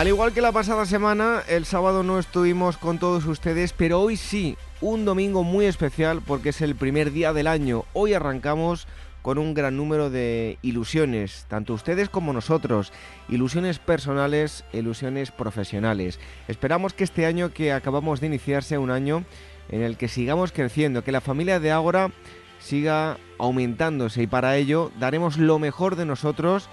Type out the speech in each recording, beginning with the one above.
Al igual que la pasada semana, el sábado no estuvimos con todos ustedes, pero hoy sí, un domingo muy especial porque es el primer día del año. Hoy arrancamos con un gran número de ilusiones, tanto ustedes como nosotros, ilusiones personales, ilusiones profesionales. Esperamos que este año que acabamos de iniciar sea un año en el que sigamos creciendo, que la familia de Ágora siga aumentándose y para ello daremos lo mejor de nosotros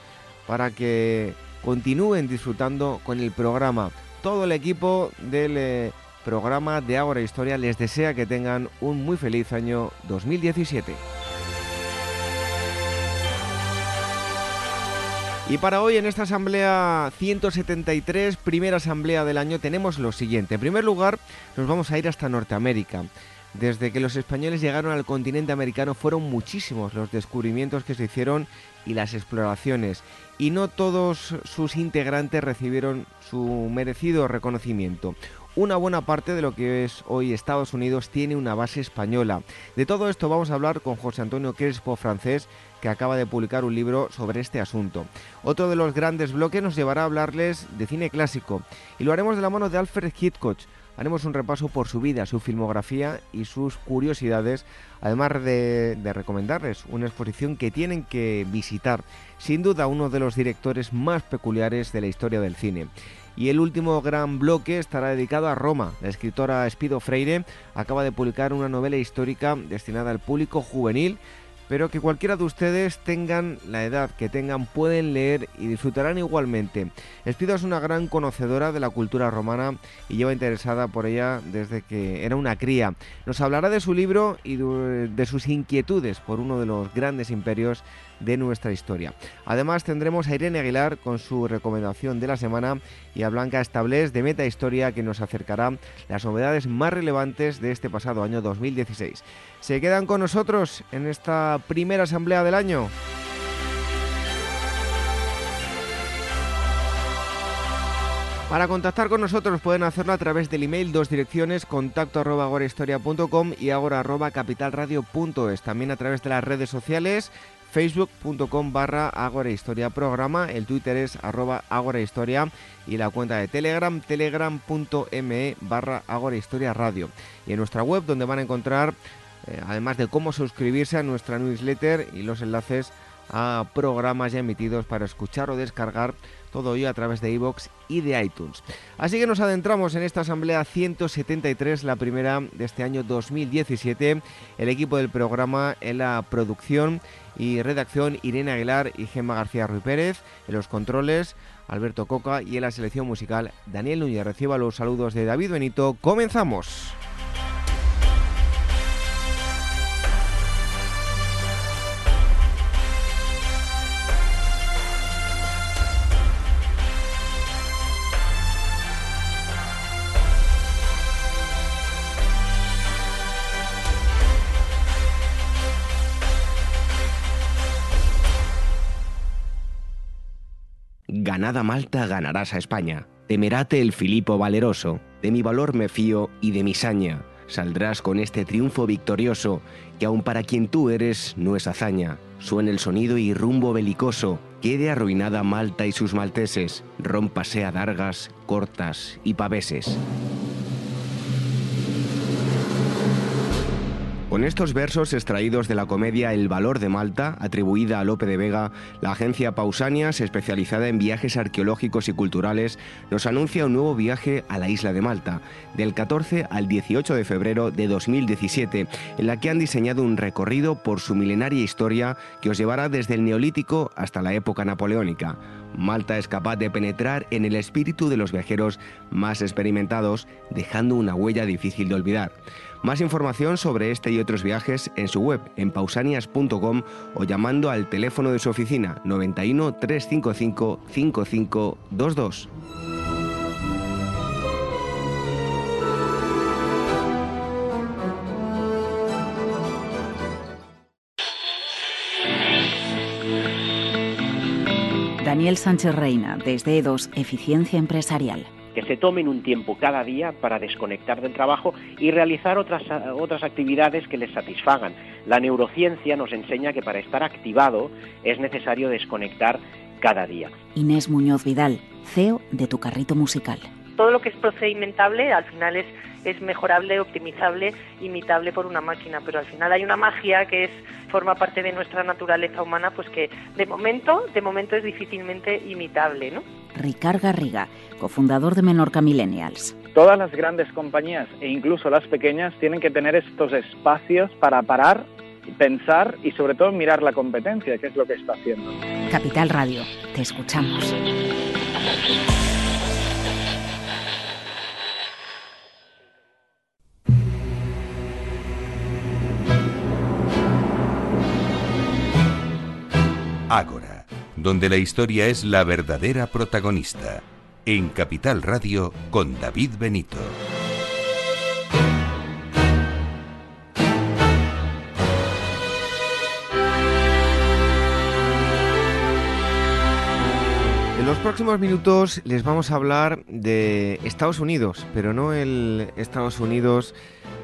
para que continúen disfrutando con el programa. Todo el equipo del eh, programa de Ahora Historia les desea que tengan un muy feliz año 2017. Y para hoy en esta asamblea 173, primera asamblea del año, tenemos lo siguiente. En primer lugar, nos vamos a ir hasta Norteamérica. Desde que los españoles llegaron al continente americano fueron muchísimos los descubrimientos que se hicieron y las exploraciones y no todos sus integrantes recibieron su merecido reconocimiento. Una buena parte de lo que es hoy Estados Unidos tiene una base española. De todo esto vamos a hablar con José Antonio Crespo, francés, que acaba de publicar un libro sobre este asunto. Otro de los grandes bloques nos llevará a hablarles de cine clásico y lo haremos de la mano de Alfred Hitchcock, haremos un repaso por su vida, su filmografía y sus curiosidades, además de, recomendarles una exposición que tienen que visitar, sin duda uno de los directores más peculiares de la historia del cine. Y el último gran bloque estará dedicado a Roma. La escritora Espido Freire acaba de publicar una novela histórica destinada al público juvenil pero que cualquiera de ustedes tengan la edad que tengan pueden leer y disfrutarán igualmente. Espido es una gran conocedora de la cultura romana y lleva interesada por ella desde que era una cría. Nos hablará de su libro y de sus inquietudes por uno de los grandes imperios de nuestra historia. Además tendremos a Irene Aguilar con su recomendación de la semana y a Blanca Establés de Meta Historia que nos acercará las novedades más relevantes de este pasado año 2016. ¿Se quedan con nosotros en esta primera asamblea del año? Para contactar con nosotros pueden hacerlo a través del email, dos direcciones, contacto arroba agorahistoria.com y agora arroba capitalradio.es. También a través de las redes sociales, facebook.com barra Historia Programa, el Twitter es arroba Historia y la cuenta de Telegram, telegram.me barra Historia Radio. Y en nuestra web donde van a encontrar, eh, además de cómo suscribirse a nuestra newsletter y los enlaces a programas ya emitidos para escuchar o descargar todo ello a través de iVoox y de iTunes. Así que nos adentramos en esta asamblea 173, la primera de este año 2017. El equipo del programa en la producción y redacción Irene Aguilar y Gemma García Ruiz Pérez, en los controles Alberto Coca y en la selección musical Daniel Núñez. Reciba los saludos de David Benito. Comenzamos. Ganada Malta ganarás a España. Temerate el Filipo valeroso, de mi valor me fío y de mi saña. Saldrás con este triunfo victorioso, que aun para quien tú eres no es hazaña. Suena el sonido y rumbo belicoso, quede arruinada Malta y sus malteses, rómpase a dargas, cortas y paveses. Con estos versos extraídos de la comedia El valor de Malta, atribuida a Lope de Vega, la agencia Pausanias, especializada en viajes arqueológicos y culturales, nos anuncia un nuevo viaje a la isla de Malta, del 14 al 18 de febrero de 2017, en la que han diseñado un recorrido por su milenaria historia que os llevará desde el Neolítico hasta la época napoleónica. Malta es capaz de penetrar en el espíritu de los viajeros más experimentados, dejando una huella difícil de olvidar. Más información sobre este y otros viajes en su web en pausanias.com o llamando al teléfono de su oficina 91 355 5522. Daniel Sánchez Reina, desde EDOS, Eficiencia Empresarial que se tomen un tiempo cada día para desconectar del trabajo y realizar otras, otras actividades que les satisfagan. La neurociencia nos enseña que para estar activado es necesario desconectar cada día. Inés Muñoz Vidal, CEO de Tu Carrito Musical. Todo lo que es procedimentable al final es, es mejorable, optimizable, imitable por una máquina, pero al final hay una magia que es forma parte de nuestra naturaleza humana, pues que de momento, de momento es difícilmente imitable, ¿no? Ricard Garriga, cofundador de Menorca Millennials. Todas las grandes compañías e incluso las pequeñas tienen que tener estos espacios para parar, pensar y sobre todo mirar la competencia, que es lo que está haciendo. Capital Radio, te escuchamos. Ágora, donde la historia es la verdadera protagonista. En Capital Radio con David Benito. En los próximos minutos les vamos a hablar de Estados Unidos, pero no el Estados Unidos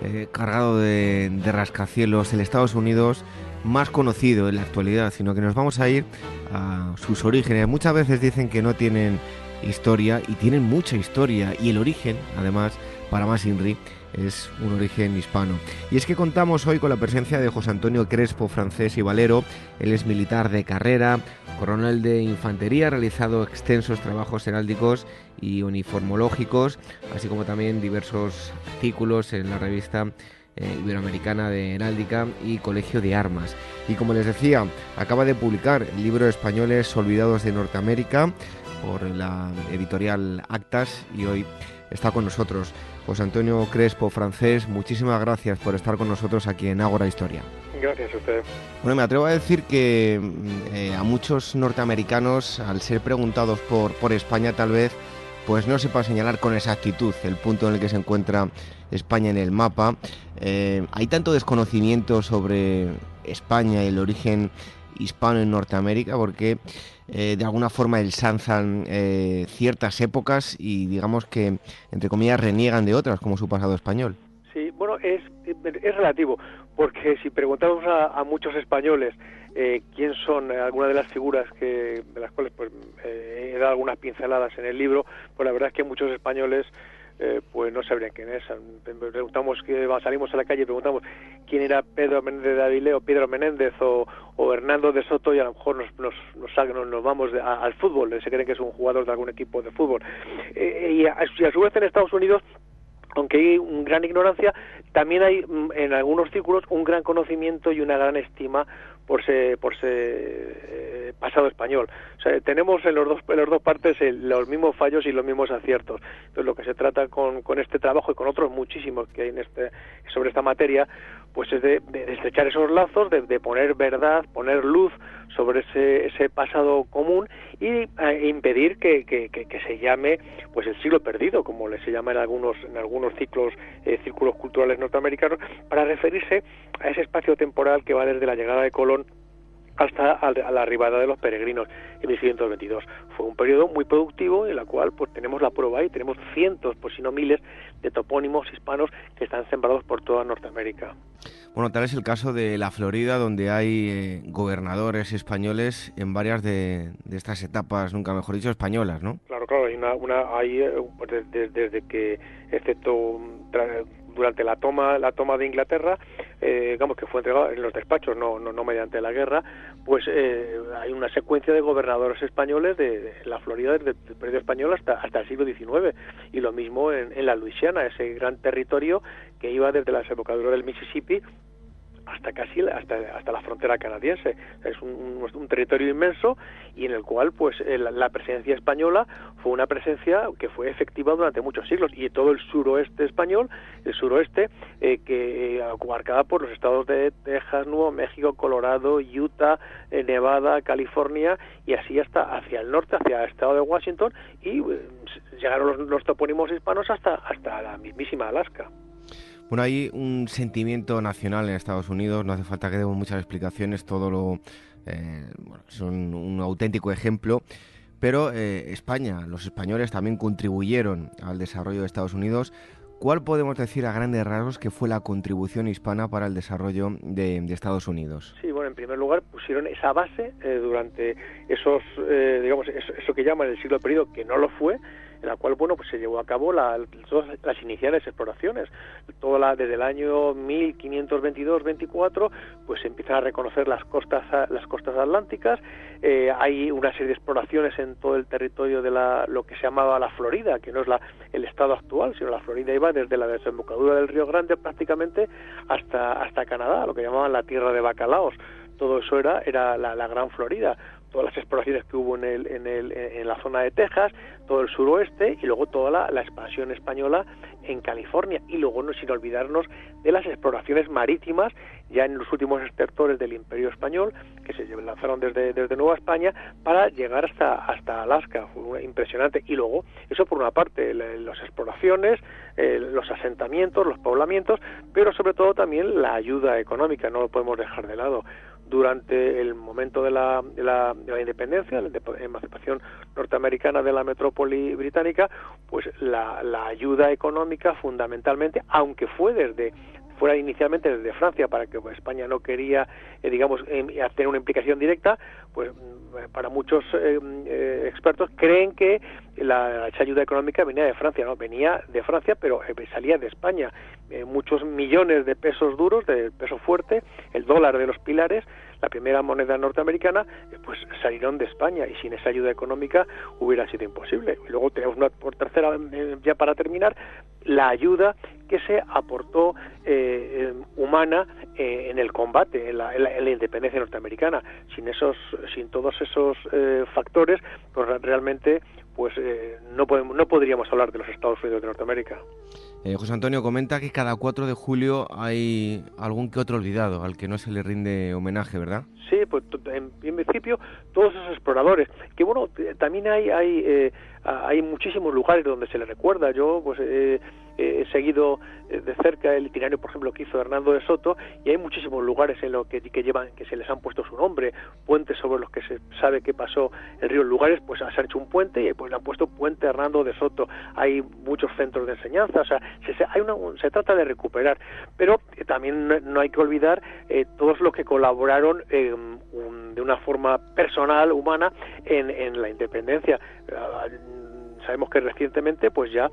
eh, cargado de, de rascacielos, el Estados Unidos más conocido en la actualidad, sino que nos vamos a ir a sus orígenes. Muchas veces dicen que no tienen historia y tienen mucha historia y el origen, además, para más Inri, es un origen hispano. Y es que contamos hoy con la presencia de José Antonio Crespo, francés y valero. Él es militar de carrera, coronel de infantería, ha realizado extensos trabajos heráldicos y uniformológicos, así como también diversos artículos en la revista eh, Iberoamericana de Heráldica y Colegio de Armas. Y como les decía, acaba de publicar el libro Españoles Olvidados de Norteamérica por la editorial Actas y hoy está con nosotros José Antonio Crespo, francés. Muchísimas gracias por estar con nosotros aquí en Ágora Historia. Gracias a usted. Bueno, me atrevo a decir que eh, a muchos norteamericanos, al ser preguntados por, por España, tal vez pues no sepa señalar con exactitud el punto en el que se encuentra España en el mapa. Eh, hay tanto desconocimiento sobre España y el origen hispano en Norteamérica porque eh, de alguna forma ensanzan eh, ciertas épocas y digamos que, entre comillas, reniegan de otras, como su pasado español. Sí, bueno, es, relativo, porque si preguntamos a, muchos españoles eh, quién son algunas de las figuras que de las cuales pues he dado algunas pinceladas en el libro, pues la verdad es que muchos españoles eh, pues no sabrían quién es. Preguntamos que salimos a la calle y preguntamos quién era Pedro Menéndez de Avilés o Pedro Menéndez o, Hernando de Soto y a lo mejor nos, nos, nos, nos vamos al fútbol, se creen que es un jugador de algún equipo de fútbol. Eh, y, a, y a su vez en Estados Unidos aunque hay una gran ignorancia, también hay mm, en algunos círculos un gran conocimiento y una gran estima por ese, por ese eh, pasado español. O sea, tenemos en los dos, en las dos partes los mismos fallos y los mismos aciertos. Entonces, lo que se trata con, con este trabajo y con otros muchísimos que hay en este, sobre esta materia, pues es de, estrechar esos lazos, de, poner verdad, poner luz sobre ese, ese pasado común y e impedir que, que, que, se llame pues el siglo perdido, como le se llama en algunos, en algunos ciclos, eh, círculos culturales norteamericanos, para referirse a ese espacio temporal que va desde la llegada de Colón hasta a la arribada de los peregrinos en 1622. Fue un periodo muy productivo en el cual pues tenemos la prueba y tenemos cientos, por si no miles, de topónimos hispanos que están sembrados por toda Norteamérica. Bueno, tal es el caso de la Florida, donde hay eh, gobernadores españoles en varias de, estas etapas, nunca mejor dicho, españolas, ¿no? Claro, claro, hay una, una hay, eh, pues, desde, desde que, excepto durante la toma la toma de Inglaterra eh, digamos que fue entregado en los despachos no no, no mediante la guerra pues eh, hay una secuencia de gobernadores españoles de, la Florida desde el periodo español hasta hasta el siglo XIX y lo mismo en, en la Luisiana ese gran territorio que iba desde la desembocadura del Mississippi hasta casi hasta, hasta la frontera canadiense. Es un, territorio inmenso y en el cual pues la presencia española fue una presencia que fue efectiva durante muchos siglos y todo el suroeste español, el suroeste eh, que eh, abarcada por los estados de Texas, Nuevo México, Colorado, Utah, eh, Nevada, California y así hasta hacia el norte, hacia el estado de Washington y llegaron los, los topónimos hispanos hasta hasta la mismísima Alaska. Bueno, hay un sentimiento nacional en Estados Unidos, no hace falta que demos muchas explicaciones, todo lo eh, son un auténtico ejemplo. pero España, los españoles también contribuyeron al desarrollo de Estados Unidos. ¿Cuál podemos decir a grandes rasgos que fue la contribución hispana para el desarrollo de, Estados Unidos? Sí, bueno, en primer lugar pusieron esa base durante esos, digamos, eso, que llaman el siglo perdido, que no lo fue, en la cual bueno pues se llevó a cabo la, las iniciales exploraciones. Toda la, desde el año 1522-24 pues se empiezan a reconocer las costas las costas atlánticas. Eh, hay una serie de exploraciones en todo el territorio de la, lo que se llamaba la Florida que no es la, el estado actual sino la Florida iba desde la desembocadura del Río Grande prácticamente hasta hasta Canadá lo que llamaban la tierra de bacalaos. Todo eso era era la Gran Florida todas las exploraciones que hubo en, el, en, el, en la zona de Texas, todo el suroeste y luego toda la, expansión española en California. Y luego, no, sin olvidarnos de las exploraciones marítimas ya en los últimos estertores del Imperio Español, que se lanzaron desde, desde Nueva España para llegar hasta, hasta Alaska. Fue impresionante. Y luego, eso por una parte, las exploraciones, eh, los asentamientos, los poblamientos, pero sobre todo también la ayuda económica, no lo podemos dejar de lado durante el momento de la, de la, de la independencia, la emancipación norteamericana de la metrópoli británica, pues la, la ayuda económica fundamentalmente, aunque fue desde fuera inicialmente desde Francia para que España no quería eh, digamos em, tener una implicación directa pues mm, para muchos eh, eh, expertos creen que la, esa ayuda económica venía de Francia no venía de Francia pero salía de España. Muchos millones de pesos duros de peso fuerte el dólar de los pilares la primera moneda norteamericana, eh, pues salieron de España y sin esa ayuda económica hubiera sido imposible. Y luego tenemos una, por tercera, eh, ya para terminar, la ayuda que se aportó eh, humana en el combate, en la, independencia norteamericana. Sin esos, sin todos esos factores, pues realmente, pues no podemos, no podríamos hablar de los Estados Unidos de Norteamérica. Eh, José Antonio comenta que cada 4 de julio hay algún que otro olvidado al que no se le rinde homenaje, ¿verdad? Sí, pues en, principio todos esos exploradores, que bueno, también hay hay, eh, hay muchísimos lugares donde se le recuerda. Yo pues eh, he seguido eh, de cerca el itinerario, por ejemplo, que hizo Hernando de Soto, y hay muchísimos lugares en los que, llevan, que se les han puesto su nombre, puentes sobre los que se sabe que pasó el río. lugares, pues se ha hecho un puente y pues le han puesto puente Hernando de Soto. Hay muchos centros de enseñanza, o sea, se, hay una, se trata de recuperar, pero también no, hay que olvidar eh, todos los que colaboraron de una forma personal, humana, en, en la independencia sabemos que recientemente pues ya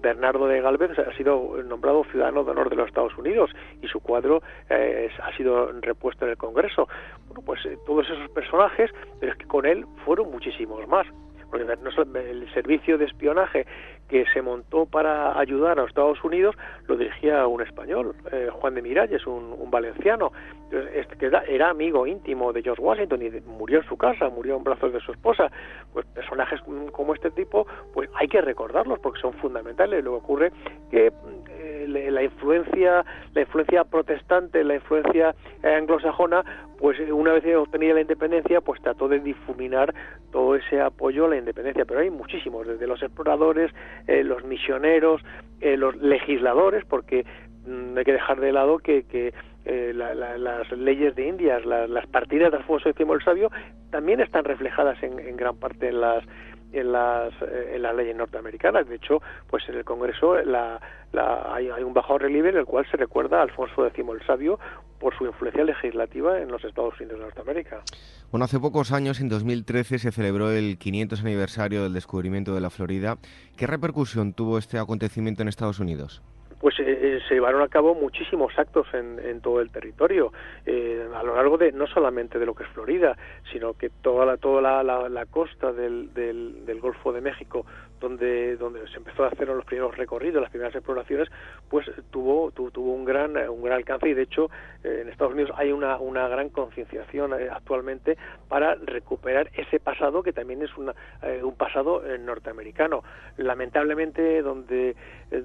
Bernardo de Galvez ha sido nombrado ciudadano de honor de los Estados Unidos y su cuadro eh, ha sido repuesto en el Congreso. Bueno, pues eh, todos esos personajes, pero es que con él fueron muchísimos más. Porque el servicio de espionaje que se montó para ayudar a los Estados Unidos lo dirigía un español, eh, Juan de Miralles, un, un valenciano, que era, amigo íntimo de George Washington y murió en su casa, murió en brazos de su esposa. Pues personajes como este tipo, pues hay que recordarlos porque son fundamentales. Lo que ocurre que eh, la influencia, la influencia protestante, la influencia eh, anglosajona, pues una vez obtenida la independencia, pues trató de difuminar todo ese apoyo a la independencia. Pero hay muchísimos, desde los exploradores, eh, los misioneros, eh, los legisladores, porque mm, hay que dejar de lado que, que eh, las leyes de Indias, las partidas de Alfonso X el Sabio, también están reflejadas en, en gran parte en las en las, en las leyes norteamericanas. De hecho, pues en el Congreso la, hay, hay, un bajo relieve en el cual se recuerda a Alfonso X el Sabio por su influencia legislativa en los Estados Unidos de Norteamérica. Bueno, hace pocos años, en 2013, se celebró el 500 aniversario del descubrimiento de la Florida. ¿Qué repercusión tuvo este acontecimiento en Estados Unidos? Pues eh, eh, se llevaron a cabo muchísimos actos en, en todo el territorio eh, a lo largo de no solamente de lo que es Florida sino que toda la toda la, la, costa del, del, del, Golfo de México donde donde se empezó a hacer los primeros recorridos las primeras exploraciones pues tuvo tuvo un gran un gran alcance y de hecho en Estados Unidos hay una una gran concienciación actualmente para recuperar ese pasado que también es una, un pasado norteamericano lamentablemente donde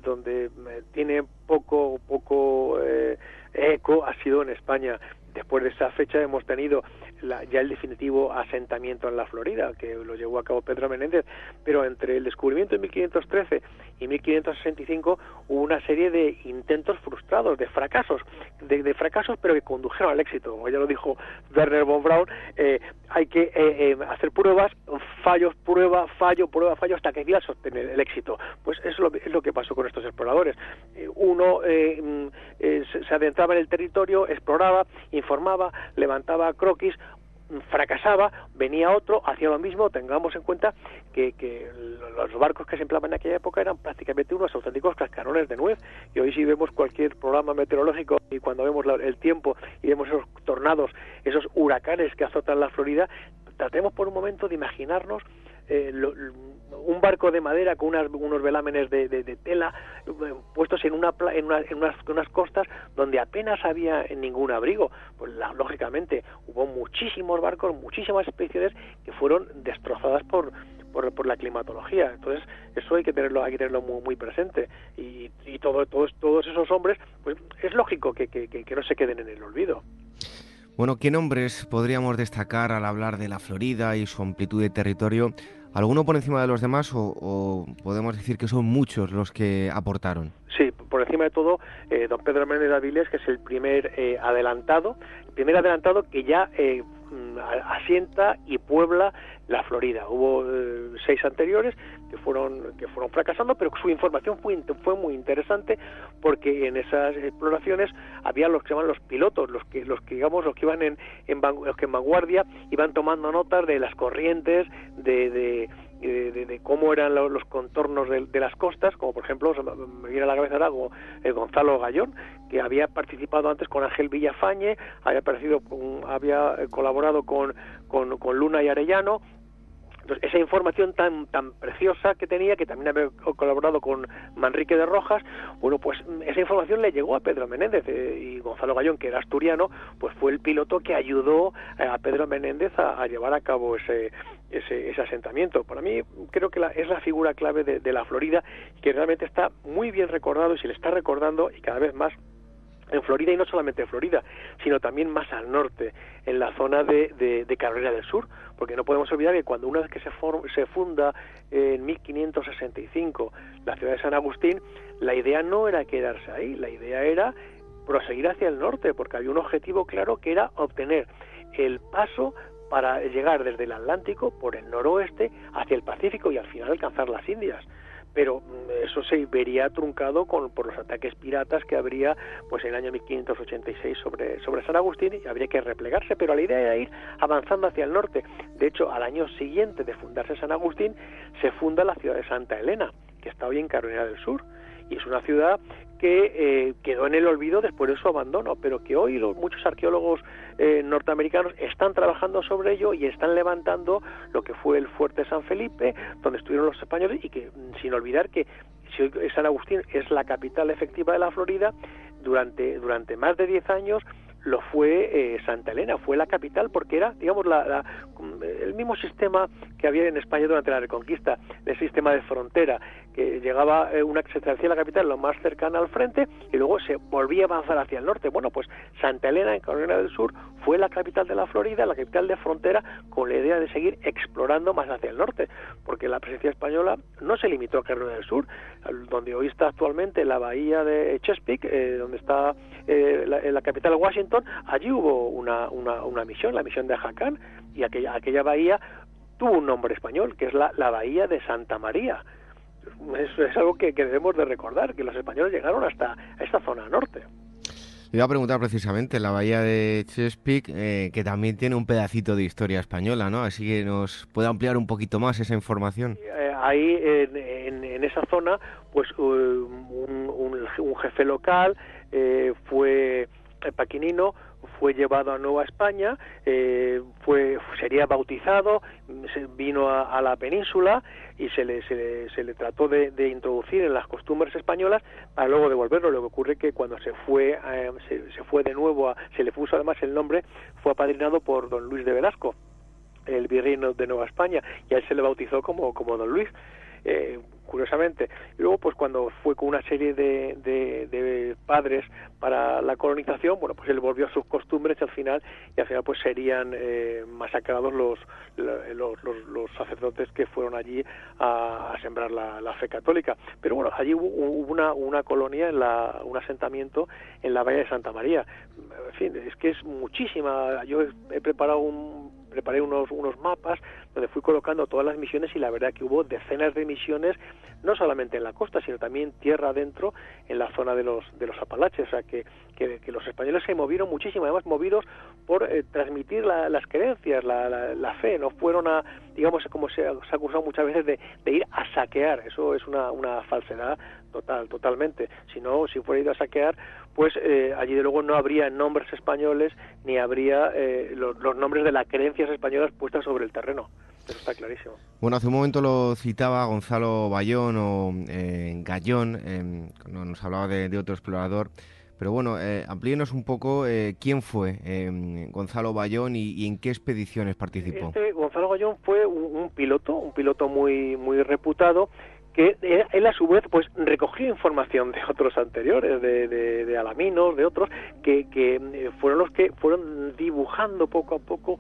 donde tiene poco, poco eh, eco ha sido en España. Después de esa fecha hemos tenido ya el definitivo asentamiento en la Florida, que lo llevó a cabo Pedro Menéndez, pero entre el descubrimiento en 1513 y 1565 hubo una serie de intentos frustrados, de fracasos, de, fracasos pero que condujeron al éxito. Como ya lo dijo Werner von Braun, eh, hay que eh, eh, hacer pruebas, fallos, prueba, fallo, prueba, fallo, hasta que a sostener el éxito. Pues eso es lo, es lo que pasó con estos exploradores. uno mm, se adentraba en el territorio, exploraba, informaba, levantaba croquis, fracasaba, venía otro, hacía lo mismo, tengamos en cuenta que, que, los barcos que se empleaban en aquella época eran prácticamente unos auténticos cascarones de nuez, y hoy si vemos cualquier programa meteorológico y cuando vemos el tiempo y vemos esos tornados, esos huracanes que azotan la Florida, tratemos por un momento de imaginarnos eh, un barco de madera con unos velámenes de, tela eh, puestos en, una, en, unas, costas donde apenas había ningún abrigo. Pues lógicamente hubo muchísimos barcos, muchísimas especies que fueron destrozadas por, por, la climatología. Entonces, eso hay que tenerlo, hay que tenerlo muy, muy presente. Y, y todo, todos, todos esos hombres, pues es lógico que, que, que, no se queden en el olvido. Bueno, ¿qué nombres podríamos destacar al hablar de la Florida y su amplitud de territorio? ¿Alguno por encima de los demás o, podemos decir que son muchos los que aportaron? Sí, por encima de todo, eh, don Pedro Méndez Avilés, que es el primer eh, adelantado, el primer adelantado que ya eh, asienta y puebla la Florida. Hubo seis anteriores que fueron que fueron fracasando, pero su información fue, fue muy interesante porque en esas exploraciones había los que llaman los pilotos, los que los que digamos los que iban en, en los que en vanguardia iban tomando notas de las corrientes, de, de de, cómo eran los, contornos de, las costas, como por ejemplo, me viene a la cabeza ahora el Gonzalo Gallón, que había participado antes con Ángel Villafañe, había, aparecido, había colaborado con, con, con Luna y Arellano, esa información tan tan preciosa que tenía, que también había colaborado con Manrique de Rojas, bueno, pues esa información le llegó a Pedro Menéndez eh, y Gonzalo Gallón, que era asturiano, pues fue el piloto que ayudó a Pedro Menéndez a, llevar a cabo ese, ese, asentamiento. Para mí creo que es la figura clave de, de la Florida, que realmente está muy bien recordado y se le está recordando y cada vez más en Florida y no solamente en Florida, sino también más al norte, en la zona de, de, Carolina del Sur, porque no podemos olvidar que cuando una vez que se, se funda en 1565 la ciudad de San Agustín, la idea no era quedarse ahí, la idea era proseguir hacia el norte, porque había un objetivo claro que era obtener el paso para llegar desde el Atlántico por el noroeste hacia el Pacífico y al final alcanzar las Indias pero mm, eso se vería truncado con, por los ataques piratas que habría pues en el año 1586 sobre, sobre San Agustín y habría que replegarse, pero la idea era ir avanzando hacia el norte. De hecho, al año siguiente de fundarse San Agustín, se funda la ciudad de Santa Elena, que está hoy en Carolina del Sur, y es una ciudad que eh, quedó en el olvido después de su abandono, pero que hoy los, muchos arqueólogos eh, norteamericanos están trabajando sobre ello y están levantando lo que fue el fuerte San Felipe, donde estuvieron los españoles y que mm, sin olvidar que si San Agustín es la capital efectiva de la Florida, durante, durante más de 10 años lo fue eh, Santa Elena, fue la capital porque era, digamos, la, el mismo sistema que había en España durante la Reconquista, el sistema de frontera, que llegaba eh, una se establecía la capital lo más cercana al frente y luego se volvía a avanzar hacia el norte. Bueno, pues Santa Elena en Carolina del Sur fue la capital de la Florida, la capital de frontera, con la idea de seguir explorando más hacia el norte, porque la presencia española no se limitó a Carolina del Sur, donde hoy está actualmente la bahía de Chesapeake, eh, donde está eh, la, la, capital de Allí hubo una, una, una misión, la misión de Jacán, y aquella, aquella bahía tuvo un nombre español, que es la, la bahía de Santa María es, es algo que, debemos de recordar, que los españoles llegaron hasta esta zona norte. Le iba a preguntar precisamente la bahía de Chesapeake, eh, que también tiene un pedacito de historia española, ¿no? Así que nos puede ampliar un poquito más esa información. Eh, ahí, en, en, esa zona, pues un, un, jefe local eh, fue paquinino, fue llevado a Nueva España, eh, fue sería bautizado, vino a, la península y se le, se le, trató de, introducir en las costumbres españolas para luego devolverlo. Lo que ocurre que cuando se fue eh, se, fue de nuevo, a, se le puso además el nombre, fue apadrinado por don Luis de Velasco, el virreino de Nueva España, y a él se le bautizó como, como don Luis eh, curiosamente. Y luego, pues cuando fue con una serie de, de, padres para la colonización, bueno, pues él volvió a sus costumbres al final, y al final pues serían eh, masacrados los los, los, sacerdotes que fueron allí a, sembrar la, fe católica. Pero bueno, allí hubo, una, una colonia, en la, un asentamiento en la Bahía de Santa María. En fin, es que es muchísima. Yo he preparado un preparé unos, unos mapas donde fui colocando todas las misiones y la verdad que hubo decenas de misiones, no solamente en la costa, sino también tierra adentro, en la zona de los, de los Apalaches. O sea, que, que, los españoles se movieron muchísimo, además movidos por eh, transmitir las creencias, la, la, fe, no fueron a, digamos, como se, ha acusado muchas veces, de, de, ir a saquear. Eso es una, una falsedad total, totalmente. Si no, si fuera ido a saquear, pues eh, allí de luego no habría nombres españoles ni habría eh, los, nombres de las creencias españolas puestas sobre el terreno. Eso está clarísimo. Bueno, hace un momento lo citaba Gonzalo Bayón o eh, Gallón, eh, nos hablaba de, otro explorador. Pero bueno, eh, amplíenos un poco quién fue Gonzalo Bayón y, en qué expediciones participó. Este, Gonzalo Bayón fue un, un, piloto, un piloto muy, muy reputado que él a su vez pues recogió información de otros anteriores, de, de, Alaminos, de otros, que, que, eh, fueron los que fueron dibujando poco a poco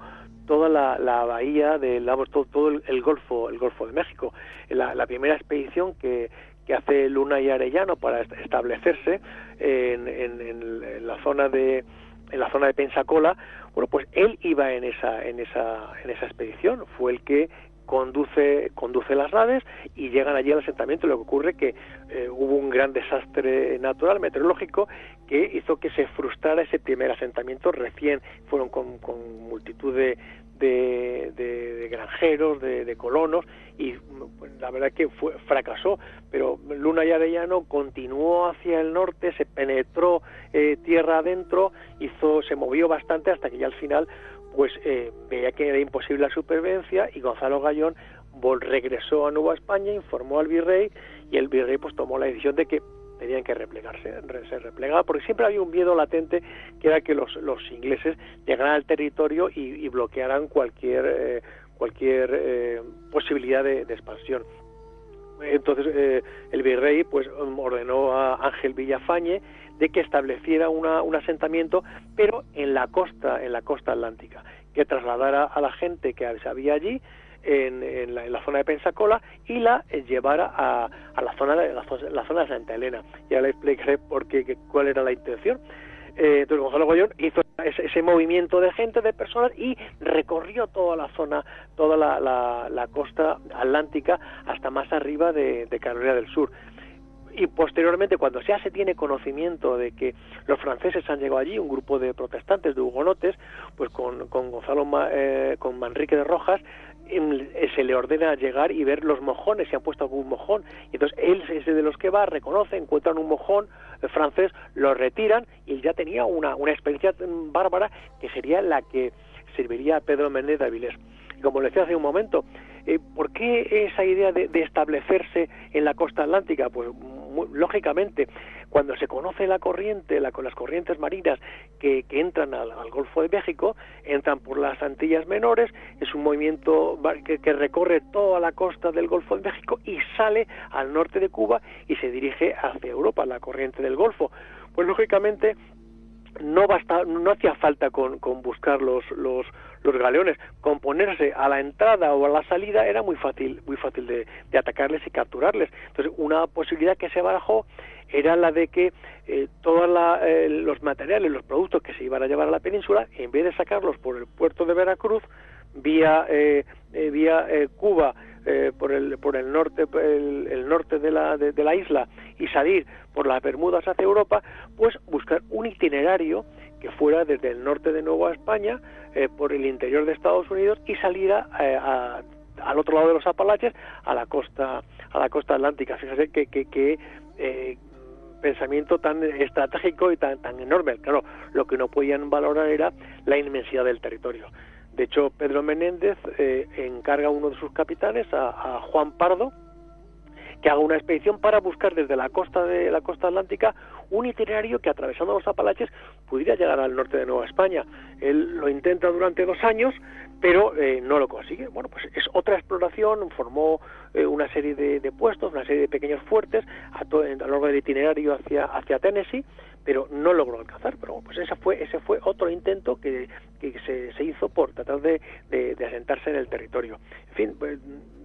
toda la, la bahía del todo, todo el, golfo el golfo de México. La, la primera expedición que, que hace Luna y Arellano para establecerse en, en, en, la zona de en la zona de Pensacola bueno pues él iba en esa en esa en esa expedición. Fue el que conduce, conduce las naves y llegan allí al asentamiento. Lo que ocurre que eh, hubo un gran desastre natural, meteorológico, que hizo que se frustrara ese primer asentamiento. Recién fueron con, multitud de, de, granjeros, de, colonos, y pues, la verdad que fue, fracasó. Pero Luna y Arellano continuó hacia el norte, se penetró eh, tierra adentro, hizo, se movió bastante hasta que ya al final pues eh, veía que era imposible la supervivencia y Gonzalo Gallón regresó a Nueva España, informó al virrey y el virrey pues tomó la decisión de que tenían que replegarse, se replegaba, porque siempre había un miedo latente que era que los, los ingleses llegaran al territorio y, bloquearan cualquier, eh, cualquier eh, posibilidad de, expansión. Entonces el virrey pues ordenó a Ángel Villafañe de que estableciera un asentamiento, pero en la costa, en la costa atlántica, que trasladara a la gente que había allí en, la, zona de Pensacola y la llevara a, la zona de la, zona de Santa Elena. Ya le explicaré por qué, cuál era la intención. Eh, entonces Gonzalo Goyón hizo ese, movimiento de gente, de personas y recorrió toda la zona, toda la, costa atlántica hasta más arriba de, de Carolina del Sur y posteriormente cuando ya se tiene conocimiento de que los franceses han llegado allí, un grupo de protestantes, de hugonotes, pues con, con Gonzalo, eh, con Manrique de Rojas, em, eh, se le ordena llegar y ver los mojones, si han puesto algún mojón. Y entonces él es de los que va, reconoce, encuentran un mojón eh, francés, lo retiran y ya tenía una, una experiencia mm, bárbara que sería la que serviría a Pedro Méndez de Avilés. Y como le decía hace un momento, ¿por qué esa idea de, establecerse en la costa atlántica? Pues lógicamente, cuando se conoce la corriente, la, las corrientes marinas que, entran al, Golfo de México, entran por las Antillas Menores, es un movimiento que, recorre toda la costa del Golfo de México y sale al norte de Cuba y se dirige hacia Europa, la corriente del Golfo. Pues lógicamente no basta, no hacía falta con, con buscar los, los, los galeones, con ponerse a la entrada o a la salida era muy fácil, muy fácil de, de atacarles y capturarles. Entonces, una posibilidad que se barajó era la de que eh, todos eh, los materiales, los productos que se iban a llevar a la península, en vez de sacarlos por el puerto de Veracruz, vía, eh, eh vía Cuba, por, el, por el norte, el, norte de la, de la isla y salir por las Bermudas hacia Europa, pues buscar un itinerario que fuera desde el norte de Nueva España, eh, por el interior de Estados Unidos y saliera eh, al otro lado de los Apalaches a la costa a la costa atlántica. Fíjese que, que, eh, pensamiento tan estratégico y tan, tan enorme. Claro, lo que no podían valorar era la inmensidad del territorio. De hecho, Pedro Menéndez encarga a uno de sus capitanes, a, Juan Pardo, que haga una expedición para buscar desde la costa de la costa atlántica un itinerario que atravesando los Apalaches pudiera llegar al norte de Nueva España. Él lo intenta durante dos años, pero eh, no lo consigue. Bueno, pues es otra exploración, formó eh, una serie de, puestos, una serie de pequeños fuertes a, todo, a lo largo del itinerario hacia, hacia Tennessee, pero no logró alcanzar. Pero pues ese fue, ese fue otro intento que, que se, se, hizo por tratar de, de, asentarse en el territorio. En fin, pues,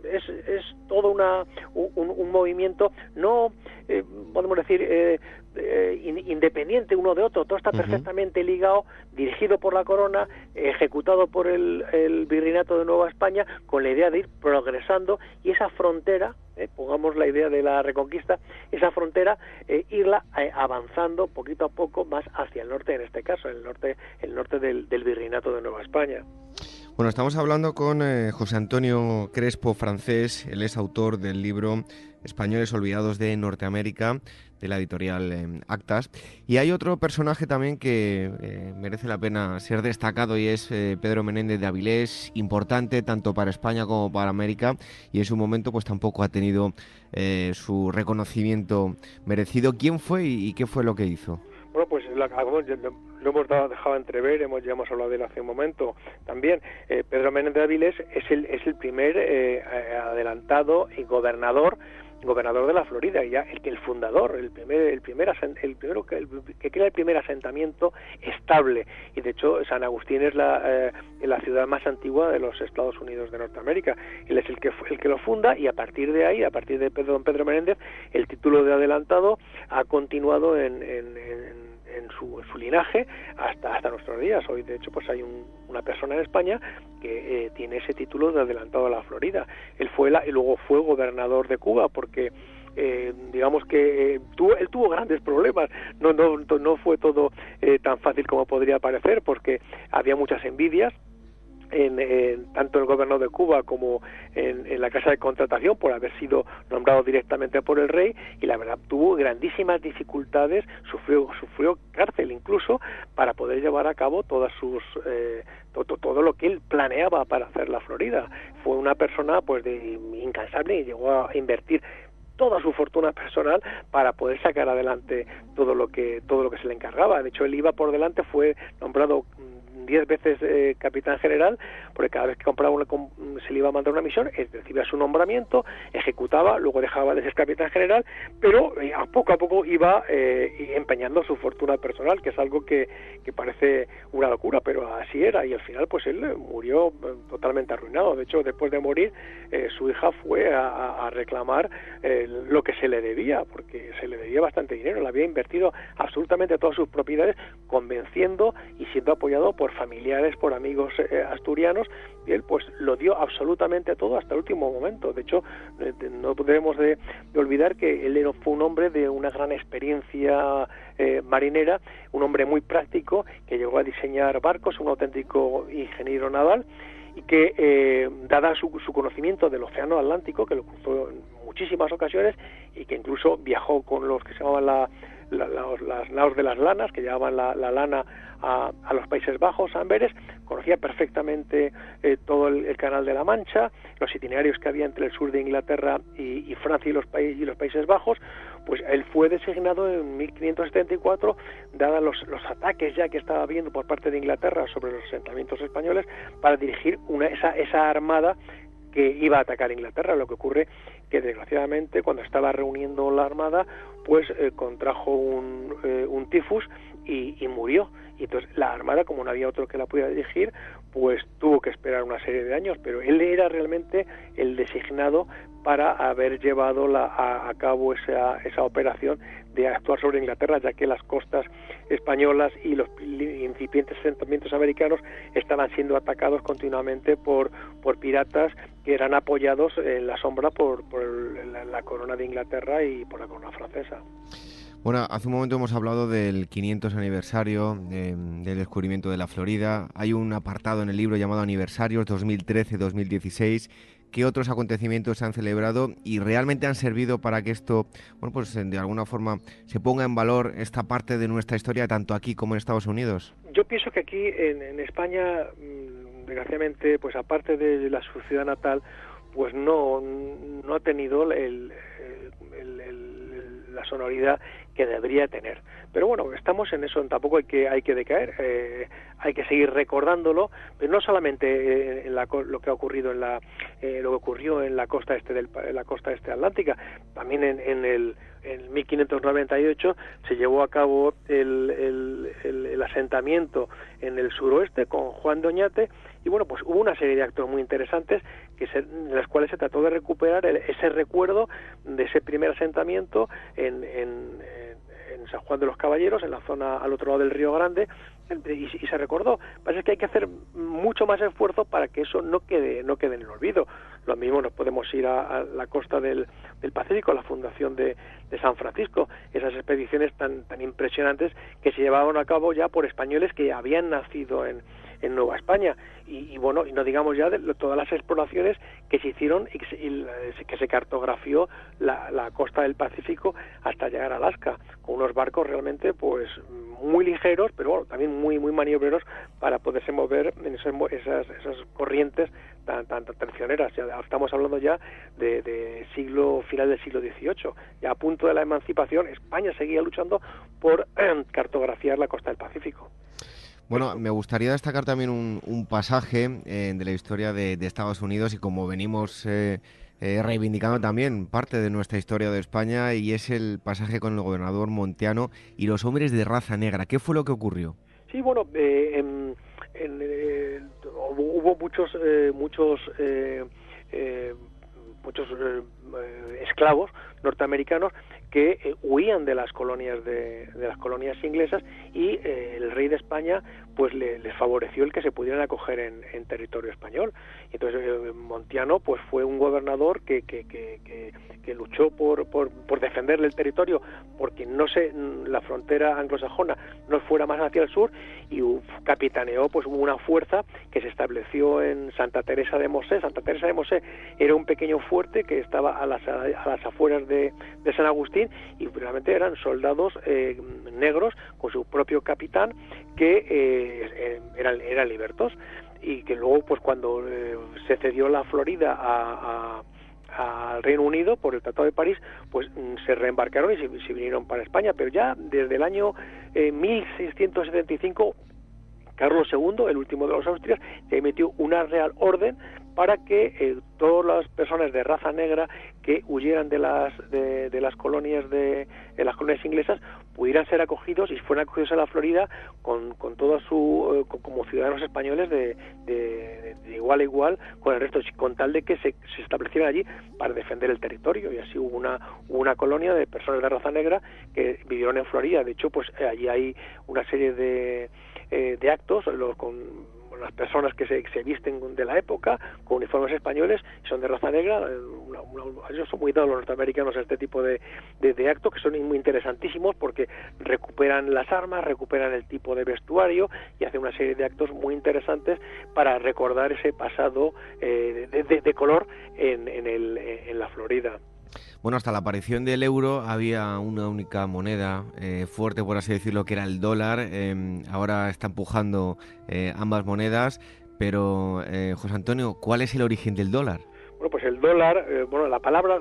es, es todo una, un, movimiento, no eh, podemos decir eh, eh, independiente uno de otro, todo está perfectamente ligado, dirigido por la corona, ejecutado por el, el, virreinato de Nueva España, con la idea de ir progresando y esa frontera, pongamos la idea de la reconquista, esa frontera, irla avanzando poquito a poco más hacia el norte, en este caso, el norte, el norte del, del virreinato de Nueva España. Bueno, estamos hablando con eh, José Antonio Crespo, francés. Él es autor del libro Españoles Olvidados de Norteamérica, de la editorial eh, Actas. Y hay otro personaje también que eh, merece la pena ser destacado y es Pedro Menéndez de Avilés, importante tanto para España como para América. Y en su momento, pues tampoco ha tenido su reconocimiento merecido. ¿Quién fue y, qué fue lo que hizo? Bueno, pues lo, lo hemos dejado entrever, hemos, ya hemos hablado de él hace un momento también. Eh, Pedro Menéndez de Avilés es el, es el primer eh, adelantado y gobernador gobernador de la Florida, ya el el fundador, el primer, el primer el primero que, que, crea el primer asentamiento estable y de hecho San Agustín es la, eh, la ciudad más antigua de los Estados Unidos de Norteamérica. Él es el que el que lo funda y a partir de ahí, a partir de don Pedro Menéndez, el título de adelantado ha continuado en, en en su, su linaje hasta, hasta nuestros días. Hoy, de hecho, pues hay una persona en España que eh, tiene ese título de adelantado a la Florida. Él fue la, y luego fue gobernador de Cuba porque eh, digamos que eh, tuvo, él tuvo grandes problemas, no, no, no fue todo tan fácil como podría parecer, porque había muchas envidias, en, tanto en el gobierno de Cuba como en, la casa de contratación por haber sido nombrado directamente por el rey y la verdad tuvo grandísimas dificultades, sufrió, sufrió cárcel incluso para poder llevar a cabo todas sus eh, todo, todo, lo que él planeaba para hacer la Florida. Fue una persona pues de incansable y llegó a invertir toda su fortuna personal para poder sacar adelante todo lo que todo lo que se le encargaba. De hecho, él iba por delante, fue nombrado diez veces eh, capitán general, porque cada vez que compraba una, se le iba a mandar una misión, recibía su nombramiento, ejecutaba, luego dejaba de ser capitán general, pero eh, a poco a poco iba eh, empeñando su fortuna personal, que es algo que, que, parece una locura, pero así era, y al final pues él murió totalmente arruinado. De hecho, después de morir, su hija fue a, a reclamar lo que se le debía, porque se le debía bastante dinero, le había invertido absolutamente todas sus propiedades, convenciendo y siendo apoyado por familiares, por amigos eh, asturianos, y él pues lo dio absolutamente todo hasta el último momento. De hecho, eh, no debemos de, olvidar que él fue un hombre de una gran experiencia eh, marinera, un hombre muy práctico, que llegó a diseñar barcos, un auténtico ingeniero naval, y que, dada su, su, conocimiento del Océano Atlántico, que lo cruzó en muchísimas ocasiones y que incluso viajó con los que se llamaban la, las naos de las lanas, que llevaban la, lana a, los Países Bajos, a Amberes, conocía perfectamente eh, todo el, Canal de la Mancha, los itinerarios que había entre el sur de Inglaterra y, Francia y los, y los Países Bajos, pues él fue designado en 1574, dados los, los, ataques ya que estaba habiendo por parte de Inglaterra sobre los asentamientos españoles, para dirigir una, esa, esa armada que iba a atacar Inglaterra. Lo que ocurre que desgraciadamente cuando estaba reuniendo la armada, pues eh, contrajo un, eh, tifus y, murió. Y entonces la armada, como no había otro que la pudiera dirigir, pues tuvo que esperar una serie de años. Pero él era realmente el designado para haber llevado la, a, cabo esa, esa operación de actuar sobre Inglaterra, ya que las costas españolas y los incipientes asentamientos americanos estaban siendo atacados continuamente por, por piratas que eran apoyados en la sombra por, por la, corona de Inglaterra y por la corona francesa. Bueno, hace un momento hemos hablado del 500 aniversario del descubrimiento de la Florida. Hay un apartado en el libro llamado Aniversarios 2013-2016 qué otros acontecimientos se han celebrado y realmente han servido para que esto, bueno, pues de alguna forma se ponga en valor esta parte de nuestra historia tanto aquí como en Estados Unidos. Yo pienso que aquí en, España, mm, desgraciadamente, pues aparte de la su ciudad natal, pues no, no ha tenido el, la sonoridad que debería tener. Pero bueno, estamos en eso, tampoco hay que, hay que decaer, eh, hay que seguir recordándolo, pero no solamente eh, en la, lo que ha ocurrido en la, eh, lo que ocurrió en la costa este del, la costa este atlántica, también en, en el en 1598 se llevó a cabo el, el, el, asentamiento en el suroeste con Juan Doñate y bueno pues hubo una serie de actos muy interesantes que se, en las cuales se trató de recuperar ese recuerdo de ese primer asentamiento en, en en San Juan de los Caballeros, en la zona al otro lado del Río Grande, y, se recordó. Pasa que hay que hacer mucho más esfuerzo para que eso no quede, no quede en el olvido. Lo mismo nos podemos ir a, la costa del, del, Pacífico, a la fundación de, de, San Francisco, esas expediciones tan, tan impresionantes que se llevaban a cabo ya por españoles que habían nacido en, en Nueva España y, bueno y no digamos ya de todas las exploraciones que se hicieron y que se, cartografió la, la, costa del Pacífico hasta llegar a Alaska con unos barcos realmente pues muy ligeros pero bueno también muy muy maniobreros para poderse mover en esas, esas, corrientes tan, tan, tan Ya estamos hablando ya de, de, siglo final del siglo XVIII. Ya a punto de la emancipación, España seguía luchando por cartografiar la costa del Pacífico. Bueno, me gustaría destacar también un, pasaje eh, de la historia de, Estados Unidos y como venimos eh, eh, reivindicando también parte de nuestra historia de España y es el pasaje con el gobernador Monteano y los hombres de raza negra. ¿Qué fue lo que ocurrió? Sí, bueno, en, hubo muchos, muchos muchos esclavos norteamericanos que eh, huían de las colonias de, las colonias inglesas y eh, el rey de España pues le, les favoreció el que se pudieran acoger en, territorio español. Entonces eh, Montiano pues fue un gobernador que, que, que, luchó por, por, por, defender el territorio porque no se la frontera anglosajona no fuera más hacia el sur y capitaneó pues una fuerza que se estableció en Santa Teresa de Mosé. Santa Teresa de Mosé era un pequeño fuerte que estaba a las, a las afueras de, de San Agustín y realmente eran soldados eh, negros con su propio capitán que eh, eh, eran, libertos y que luego pues cuando se cedió la Florida a, al Reino Unido por el Tratado de París, pues mm, se reembarcaron y se, vinieron para España, pero ya desde el año 1675 Carlos II, el último de los Austrias, ya emitió una real orden para que eh, todas las personas de raza negra que huyeran de las de, las colonias de, las colonias inglesas pudieran ser acogidos y fueran acogidos a la Florida con, con toda su eh, como ciudadanos españoles de, de, igual a igual con el resto con tal de que se, se, establecieran allí para defender el territorio. Y así hubo una una colonia de personas de raza negra que vivieron en Florida. De hecho pues allí hay una serie de eh, de actos los, con las personas que se, visten de la época, con uniformes españoles, son de raza negra, eh, ellos son muy dados los norteamericanos a este tipo de, de, actos que son muy interesantísimos porque recuperan las armas, recuperan el tipo de vestuario y hacen una serie de actos muy interesantes para recordar ese pasado eh, de, de, color en, en, el, en la Florida. Bueno, hasta la aparición del euro había una única moneda eh, fuerte, por así decirlo, que era el dólar. Em, ahora está empujando eh, ambas monedas. Pero, eh, José Antonio, ¿cuál es el origen del dólar? Bueno, pues el dólar, bueno, la palabra,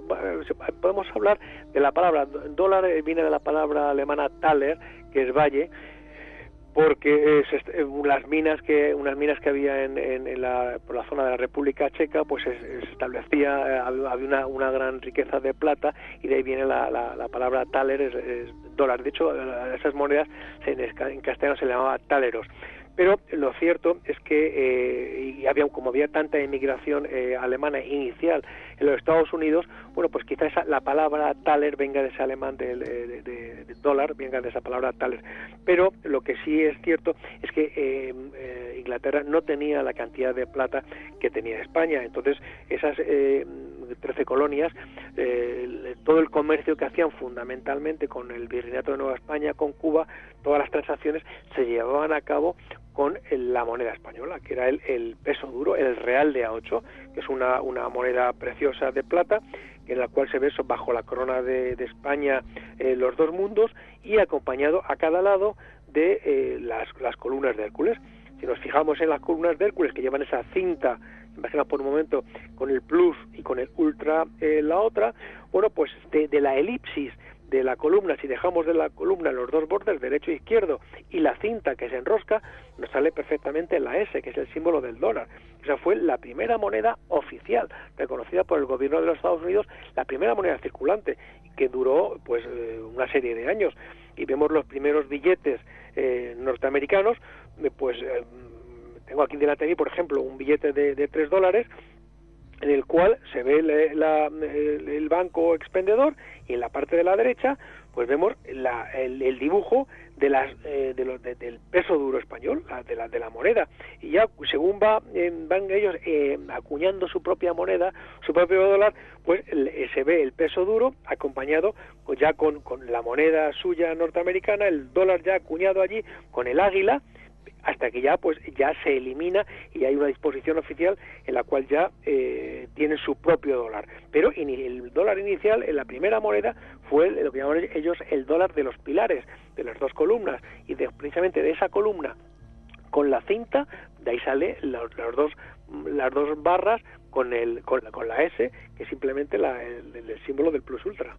podemos hablar de la palabra, dólar viene de la palabra alemana Thaler, que es valle, porque eh, las minas que unas minas que había en, en, la, por la zona de la República Checa pues se, establecía eh, había una, una, gran riqueza de plata y de ahí viene la, la, palabra taler es, dólar. De hecho esas monedas en, en castellano se llamaba taleros pero lo cierto es que eh, y había, como había tanta inmigración eh, alemana inicial en los Estados Unidos, bueno, pues quizás la palabra taler venga de ese alemán de, de, dólar, venga de esa palabra taler. Pero lo que sí es cierto es que eh, Inglaterra no tenía la cantidad de plata que tenía España. Entonces, esas 13 colonias, todo el comercio que hacían fundamentalmente con el Virreinato de Nueva España, con Cuba, todas las transacciones se llevaban a cabo con la moneda española, que era el, peso duro, el real de A8, que es una, una moneda preciosa de plata, en la cual se ve bajo la corona de, España eh, los dos mundos y acompañado a cada lado de eh, las, las columnas de Hércules. Si nos fijamos en las columnas de Hércules que llevan esa cinta, imagina por un momento, con el plus y con el ultra eh, la otra, bueno, pues de, la elipsis de la columna, si dejamos de la columna los dos bordes, derecho e izquierdo, y la cinta que se enrosca, nos sale perfectamente la S, que es el símbolo del dólar. Esa fue la primera moneda oficial, reconocida por el gobierno de los Estados Unidos, la primera moneda circulante, que duró pues eh, una serie de años. Y vemos los primeros billetes eh, norteamericanos, pues tengo aquí delante de mí, por ejemplo, un billete de, de 3 dólares, en el cual se ve el, banco expendedor y en la parte de la derecha pues vemos el, dibujo de las eh, del peso duro español de la de la moneda. Y ya según va van ellos eh, acuñando su propia moneda su propio dólar pues eh, se ve el peso duro acompañado ya con, con la moneda suya norteamericana el dólar ya acuñado allí con el águila hasta que ya pues ya se elimina y hay una disposición oficial en la cual ya eh, tiene su propio dólar. Pero el dólar inicial en la primera moneda fue lo que llaman ellos el dólar de los pilares de las dos columnas. Y precisamente de esa columna con la cinta de ahí sale los, dos las dos barras con el con la, con la S que es simplemente el símbolo del plus ultra.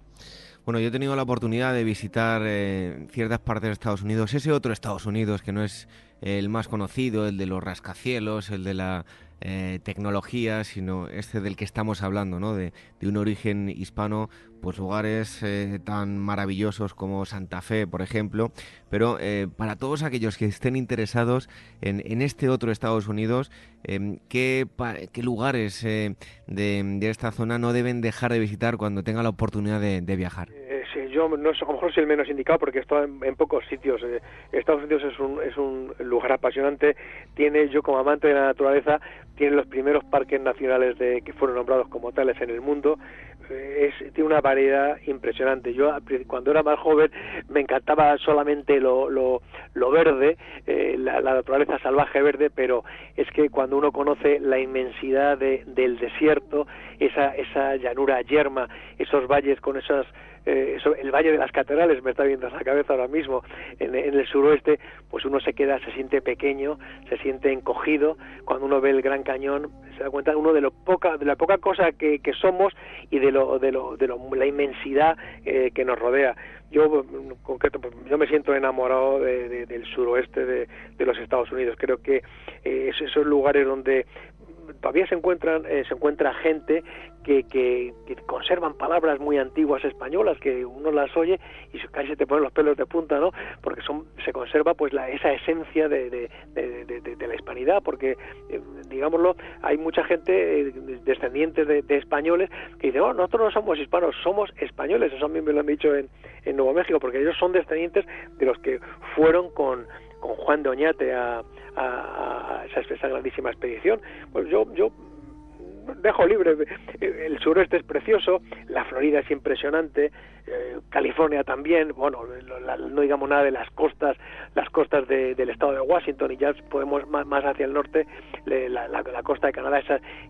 Bueno, yo he tenido la oportunidad de visitar eh, ciertas partes de Estados Unidos, ese otro Estados Unidos que no es el más conocido, el de los rascacielos, el de la eh, tecnología, sino este del que estamos hablando, ¿no? De, un origen hispano, pues lugares eh, tan maravillosos como Santa Fe, por ejemplo, pero para todos aquellos que estén interesados en, este otro Estados Unidos, em, ¿qué, lugares de, esta zona no deben dejar de visitar cuando tengan la oportunidad de viajar? Yo no, a lo mejor soy el menos indicado porque he en, pocos sitios. Eh, Estados Unidos es un, es un lugar apasionante. Tiene, yo como amante de la naturaleza, tiene los primeros parques nacionales de, que fueron nombrados como tales en el mundo. Eh, es, tiene una variedad impresionante. Yo cuando era más joven me encantaba solamente lo, lo, lo verde, eh, la, naturaleza salvaje verde, pero es que cuando uno conoce la inmensidad del desierto, esa, esa llanura yerma, esos valles con esas eh, el Valle de las Catedrales me está viendo a la cabeza ahora mismo, en, el suroeste, pues uno se queda, se siente pequeño, se siente encogido, cuando uno ve el Gran Cañón se da cuenta uno de lo poca, de la poca cosa que, somos y de lo, de lo, de la inmensidad eh, que nos rodea. Yo, concreto, pues, yo me siento enamorado del suroeste de, los Estados Unidos. Creo que eh, esos lugares donde todavía se encuentran eh, se encuentra gente que, que, conservan palabras muy antiguas españolas que uno las oye y casi se te ponen los pelos de punta no porque son se conserva pues la, esa esencia de, de, de, la hispanidad porque eh, digámoslo hay mucha gente eh, descendientes de, españoles que dicen oh nosotros no somos hispanos somos españoles eso a mí me lo han dicho en, en Nuevo México porque ellos son descendientes de los que fueron con con Juan de Oñate a, a, esa, grandísima expedición. Pues yo, yo dejo libre. El sureste es precioso, la Florida es impresionante, eh, California también, bueno, no digamos nada de las costas, las costas del estado de Washington y ya podemos más, hacia el norte, la, costa de Canadá,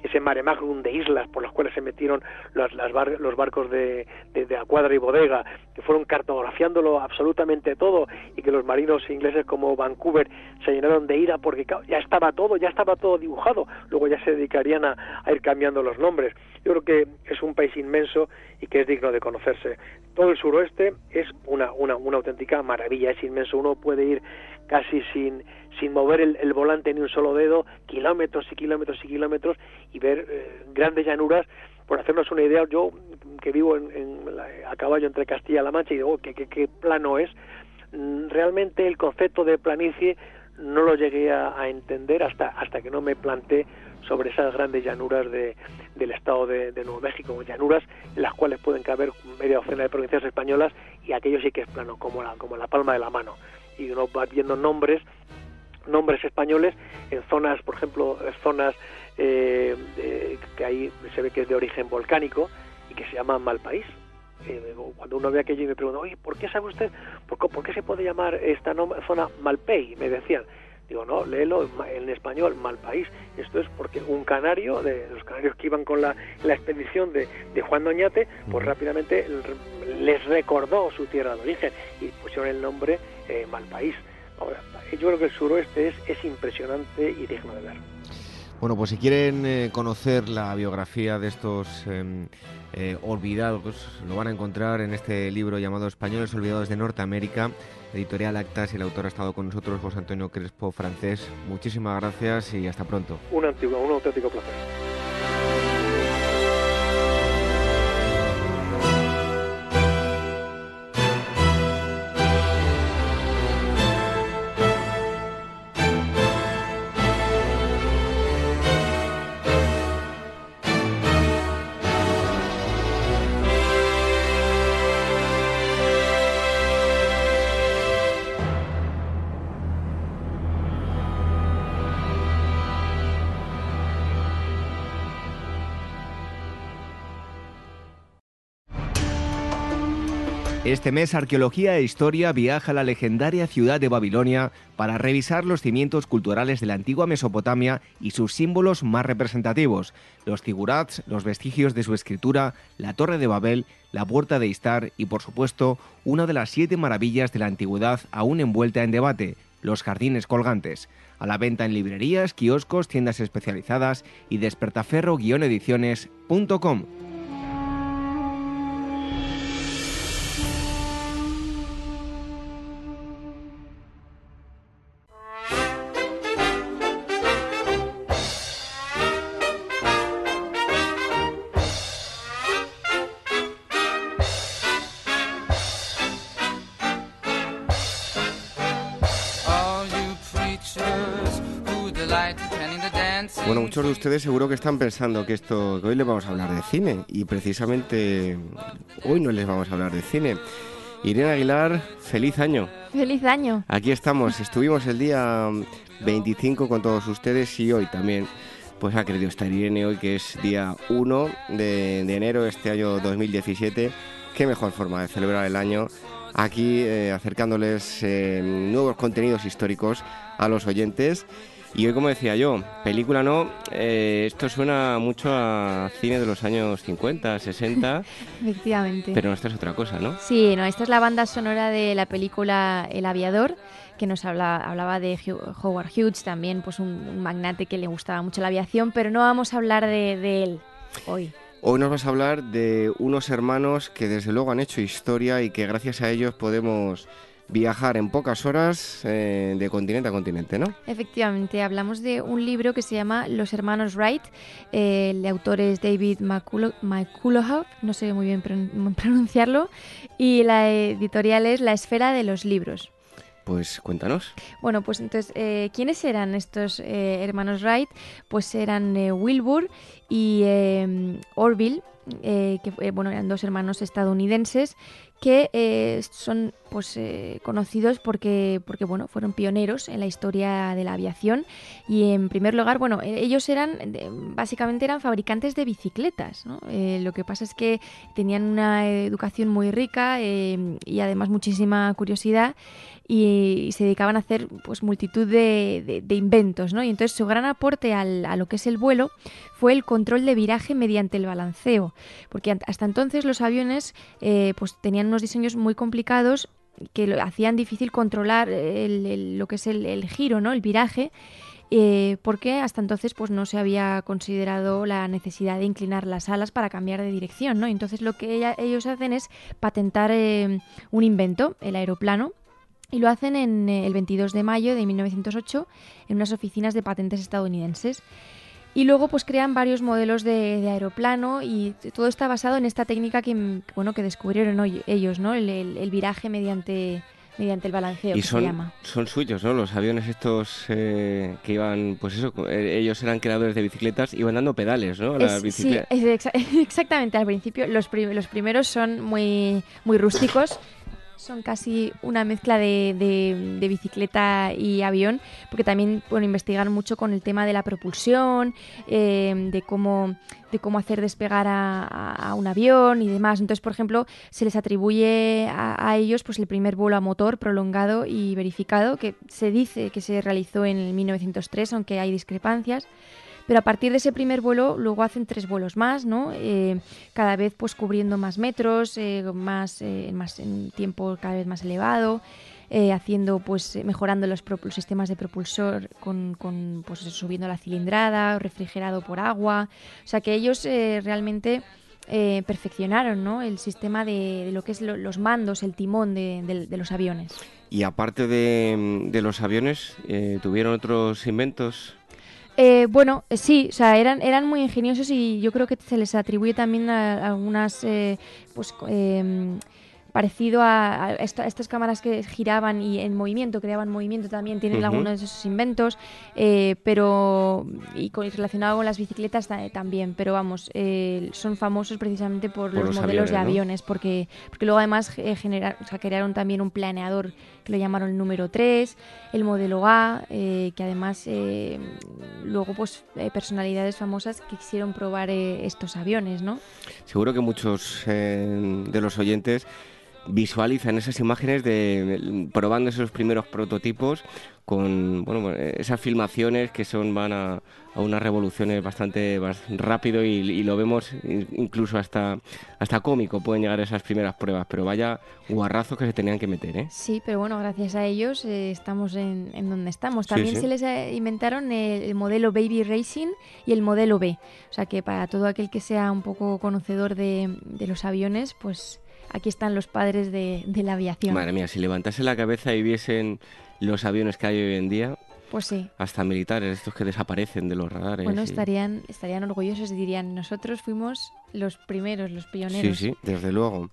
ese mare magnum de islas por las cuales se metieron los, los barcos de, de, Acuadra y Bodega, que fueron cartografiándolo absolutamente todo y que los marinos ingleses como Vancouver se llenaron de ira porque ya estaba todo, ya estaba todo dibujado, luego ya se dedicarían a ir cambiando los nombres. Yo creo que es un país inmenso y que es digno de conocerse. Todo el suroeste es una, una, auténtica maravilla, es inmenso. Uno puede ir casi sin, mover el, volante ni un solo dedo, kilómetros y kilómetros y kilómetros y ver eh, grandes llanuras. Por hacernos una idea, yo que vivo en, a caballo entre Castilla-La Mancha y digo, oh, ¿qué, qué, qué plano es? Mm, realmente el concepto de planicie no lo llegué a, entender hasta, hasta que no me planté sobre esas grandes llanuras de, del estado de, Nuevo México, llanuras en las cuales pueden caber media docena de provincias españolas y aquello sí que es plano, como la, como la palma de la mano. Y uno va viendo nombres, nombres españoles en zonas, por ejemplo, zonas eh, que ahí se ve que es de origen volcánico y que se llaman Malpaís. Eh, cuando uno ve aquello y me pregunta, ¿por qué sabe usted, por, por qué se puede llamar esta zona Malpey? Me decían, Digo, no, léelo en español, mal país. Esto es porque un canario, de los canarios que iban con la, expedición de, Juan Doñate, pues rápidamente les recordó su tierra de origen y pusieron el nombre eh, Malpaís. Ahora, yo creo que el suroeste es, es impresionante y digno de ver. Bueno, pues si quieren eh, conocer la biografía de estos em, eh, olvidados, lo van a encontrar en este libro llamado Españoles Olvidados de Norteamérica, editorial Actas, y el autor ha estado con nosotros, José Antonio Crespo, francés. Muchísimas gracias y hasta pronto. Un, antiguo, un auténtico placer. Este mes Arqueología e Historia viaja a la legendaria ciudad de Babilonia para revisar los cimientos culturales de la antigua Mesopotamia y sus símbolos más representativos, los zigurats, los vestigios de su escritura, la Torre de Babel, la Puerta de Istar y, por supuesto, una de las siete maravillas de la antigüedad aún envuelta en debate, los jardines colgantes. A la venta en librerías, kioscos, tiendas especializadas y despertaferro-ediciones.com. Bueno, muchos de ustedes seguro que están pensando que esto que hoy les vamos a hablar de cine y precisamente hoy no les vamos a hablar de cine. Irene Aguilar, feliz año. Feliz año. Aquí estamos, estuvimos el día 25 con todos ustedes y hoy también pues ha querido estar Irene hoy que es día 1 de, enero de este año 2017. Qué mejor forma de celebrar el año aquí eh, acercándoles eh, nuevos contenidos históricos a los oyentes y hoy, como decía yo, película no, eh, esto suena mucho a cine de los años 50, 60. Efectivamente. Pero esta es otra cosa, ¿no? Sí, no, esta es la banda sonora de la película El Aviador, que nos habla, hablaba de Howard Hughes, también pues un, magnate que le gustaba mucho la aviación, pero no vamos a hablar de, de él hoy. Hoy nos vas a hablar de unos hermanos que desde luego han hecho historia y que gracias a ellos podemos viajar en pocas horas eh, de continente a continente, ¿no? Efectivamente, hablamos de un libro que se llama Los Hermanos Wright. Eh, el autor es David McCullough, no sé muy bien pronunciarlo, y la editorial es La Esfera de los Libros. Pues cuéntanos. Bueno, pues entonces, eh, ¿quiénes eran estos hermanos Wright? Pues eran Wilbur y Orville, que bueno, eran dos hermanos estadounidenses que eh, son pues eh, conocidos porque porque bueno fueron pioneros en la historia de la aviación. Y en primer lugar bueno e-, ellos eran básicamente eran fabricantes de bicicletas eh, lo que pasa es que tenían una educación muy rica y además muchísima curiosidad y, se dedicaban a hacer pues multitud de, inventos, ¿no? Y entonces su gran aporte a lo que es el vuelo fue el control de viraje mediante el balanceo, porque hasta entonces los aviones eh, pues tenían unos diseños muy complicados que lo, hacían difícil controlar lo que es el, giro, ¿no? El viraje. Eh, porque hasta entonces pues no se había considerado la necesidad de inclinar las alas para cambiar de dirección, ¿no? Entonces lo que ellos hacen es patentar eh, un invento, el aeroplano, y lo hacen en eh, el 22 de mayo de 1908 en unas oficinas de patentes estadounidenses. Y luego pues crean varios modelos de, aeroplano y todo está basado en esta técnica que, bueno, que descubrieron ellos, ¿no? El, viraje mediante, mediante el balanceo. Y que son, se llama. son suyos, ¿no? Los aviones estos eh, que iban, pues eso, eh, ellos eran creadores de bicicletas, iban dando pedales, ¿no? A sí, exactamente. Al principio los, los primeros son muy, muy rústicos son casi una mezcla de, bicicleta y avión, porque también bueno, investigan mucho con el tema de la propulsión, eh, de cómo de cómo hacer despegar a, un avión y demás. Entonces, por ejemplo, se les atribuye a, a, ellos pues el primer vuelo a motor prolongado y verificado, que se dice que se realizó en 1903, aunque hay discrepancias. Pero a partir de ese primer vuelo, luego hacen tres vuelos más, ¿no? Eh, cada vez pues cubriendo más metros, eh, más, eh, más en tiempo cada vez más elevado. eh, haciendo, pues, mejorando los, sistemas de propulsor con, pues, subiendo la cilindrada, refrigerado por agua. O sea que ellos realmente perfeccionaron ¿no? el sistema de, lo que es los mandos, el timón de, los aviones. Y aparte de, los aviones, ¿tuvieron otros inventos? Eh, bueno, eh, sí, o sea, eran, eran muy ingeniosos y yo creo que se les atribuye también a, algunas eh, pues, em, parecido a, estas cámaras que giraban y en movimiento, creaban movimiento también, tienen algunos de esos inventos, eh, pero y, con, relacionado con las bicicletas también, pero vamos, eh, son famosos precisamente por, los, modelos de aviones, porque, porque luego además eh, crearon también un planeador que lo llamaron el número 3, el modelo A, que además luego pues personalidades famosas que quisieron probar estos aviones, ¿no? Seguro que muchos de los oyentes visualizan esas imágenes de probando esos primeros prototipos con bueno, esas filmaciones que son van a, unas revoluciones bastante rápido y, lo vemos incluso hasta hasta cómico pueden llegar esas primeras pruebas pero vaya guarrazos que se tenían que meter ¿eh? sí pero bueno gracias a ellos eh, estamos en, donde estamos. También se les inventaron el, modelo Baby Racing y el modelo B. O sea que para todo aquel que sea un poco conocedor de, de los aviones pues aquí están los padres de, la aviación. Madre mía, si levantase la cabeza y viesen los aviones que hay hoy en día, pues sí. Hasta militares, estos que desaparecen de los radares. Bueno, estarían, estarían orgullosos y dirían, nosotros fuimos los primeros, los pioneros. Sí, sí, desde luego.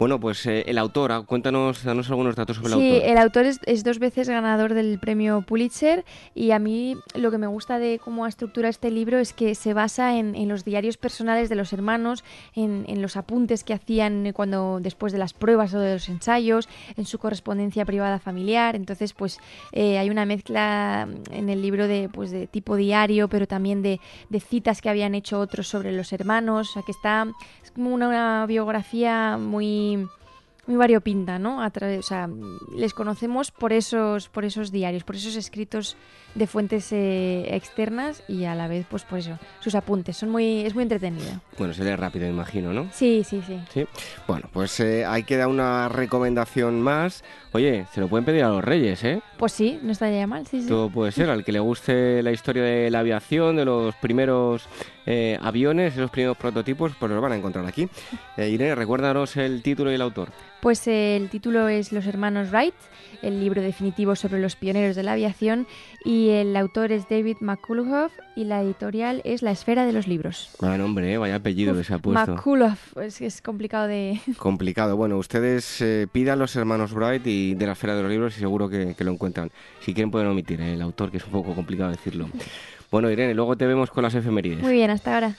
Bueno, pues eh, el autor, ah, cuéntanos, danos algunos datos sobre el autor. Sí, el autor es, dos veces ganador del premio Pulitzer y a mí lo que me gusta de cómo ha estructurado este libro es que se basa en, los diarios personales de los hermanos, en, los apuntes que hacían cuando después de las pruebas o de los ensayos, en su correspondencia privada familiar. Entonces, pues eh, hay una mezcla en el libro de, pues, de tipo diario, pero también de, de citas que habían hecho otros sobre los hermanos, o sea, que es como una, biografía muy muy variopinta, ¿no? A o sea, les conocemos por esos, por esos diarios, por esos escritos de fuentes eh, externas y a la vez, pues por eso, sus apuntes. Son muy, es muy entretenido. Bueno, se lee rápido, imagino, ¿no? Sí, sí, sí. ¿Sí? Bueno, pues eh, hay que dar una recomendación más. Oye, se lo pueden pedir a los reyes, ¿eh? Pues sí, no estaría mal, sí, sí. Todo puede ser, al que le guste la historia de la aviación, de los primeros eh, aviones, esos primeros prototipos, pues los van a encontrar aquí. Irene, recuérdanos el título y el autor. Pues el título es Los hermanos Wright, el libro definitivo sobre los pioneros de la aviación y el autor es David McCullough y la editorial es La Esfera de los Libros. Buen nombre, ¿eh? vaya apellido que se ha puesto. McCullough, es, es complicado de... Complicado. Bueno, ustedes eh, pidan los hermanos Wright y de La Esfera de los Libros y seguro que, lo encuentran. Si quieren pueden omitir ¿eh? el autor, que es un poco complicado decirlo. Bueno, Irene, luego te vemos con las efemérides. Muy bien, hasta ahora.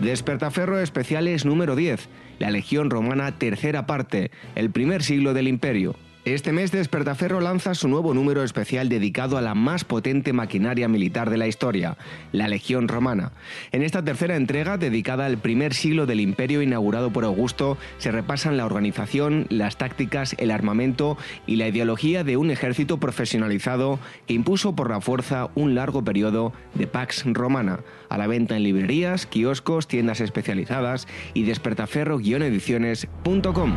Despertaferro Especiales número 10, la Legión Romana tercera parte, el primer siglo del Imperio. Este mes Despertaferro lanza su nuevo número especial dedicado a la más potente maquinaria militar de la historia, la Legión Romana. En esta tercera entrega, dedicada al primer siglo del imperio inaugurado por Augusto, se repasan la organización, las tácticas, el armamento y la ideología de un ejército profesionalizado que impuso por la fuerza un largo periodo de Pax Romana, a la venta en librerías, kioscos, tiendas especializadas y despertaferro-ediciones.com.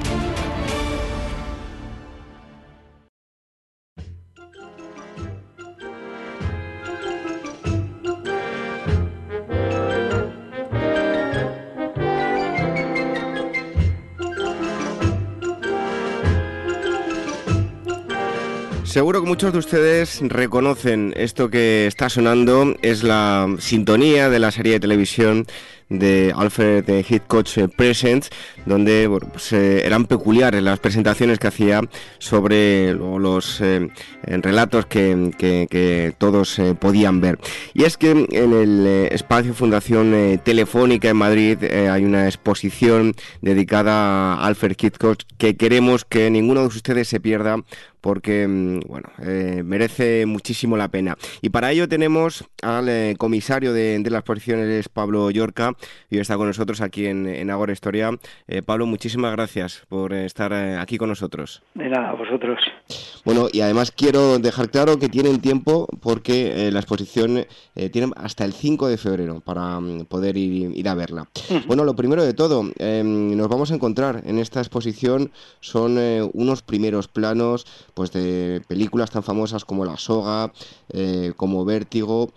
Seguro que muchos de ustedes reconocen esto que está sonando, es la sintonía de la serie de televisión de Alfred Hitchcock eh, Presents, donde pues, eh, eran peculiares las presentaciones que hacía sobre los eh, relatos que, todos podían ver. Y es que en el espacio Fundación Telefónica en Madrid hay una exposición dedicada a Alfred Hitchcock que queremos que ninguno de ustedes se pierda porque mm, bueno, merece muchísimo la pena. Y para ello tenemos al comisario de, de, las exposiciones, Pablo Yorca, y está con nosotros aquí en, en Agora Historia. Eh, Pablo, muchísimas gracias por estar eh, aquí con nosotros. De nada, vosotros. Bueno, y además quiero dejar claro que tienen tiempo porque eh, la exposición tiene hasta el 5 de febrero para mm, poder ir, ir, a verla. Bueno, lo primero de todo, em, nos vamos a encontrar en esta exposición son unos primeros planos pues de películas tan famosas como La Soga, como Vértigo,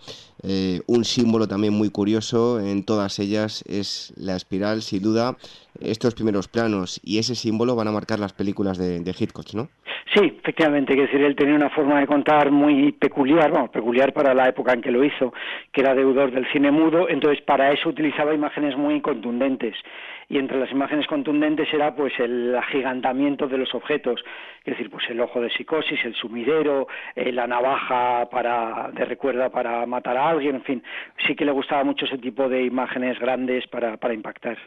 eh, un símbolo también muy curioso en todas ellas es la espiral, sin duda. Estos primeros planos y ese símbolo van a marcar las películas de, de Hitchcock, ¿no? Sí, efectivamente, que decir, él tenía una forma de contar muy peculiar, bueno, peculiar para la época en que lo hizo, que era deudor del cine mudo, entonces para eso utilizaba imágenes muy contundentes y entre las imágenes contundentes era pues el agigantamiento de los objetos, es decir, pues el ojo de psicosis, el sumidero, eh, la navaja para de recuerda para matar a alguien, en fin, sí que le gustaba mucho ese tipo de imágenes grandes para, para impactar.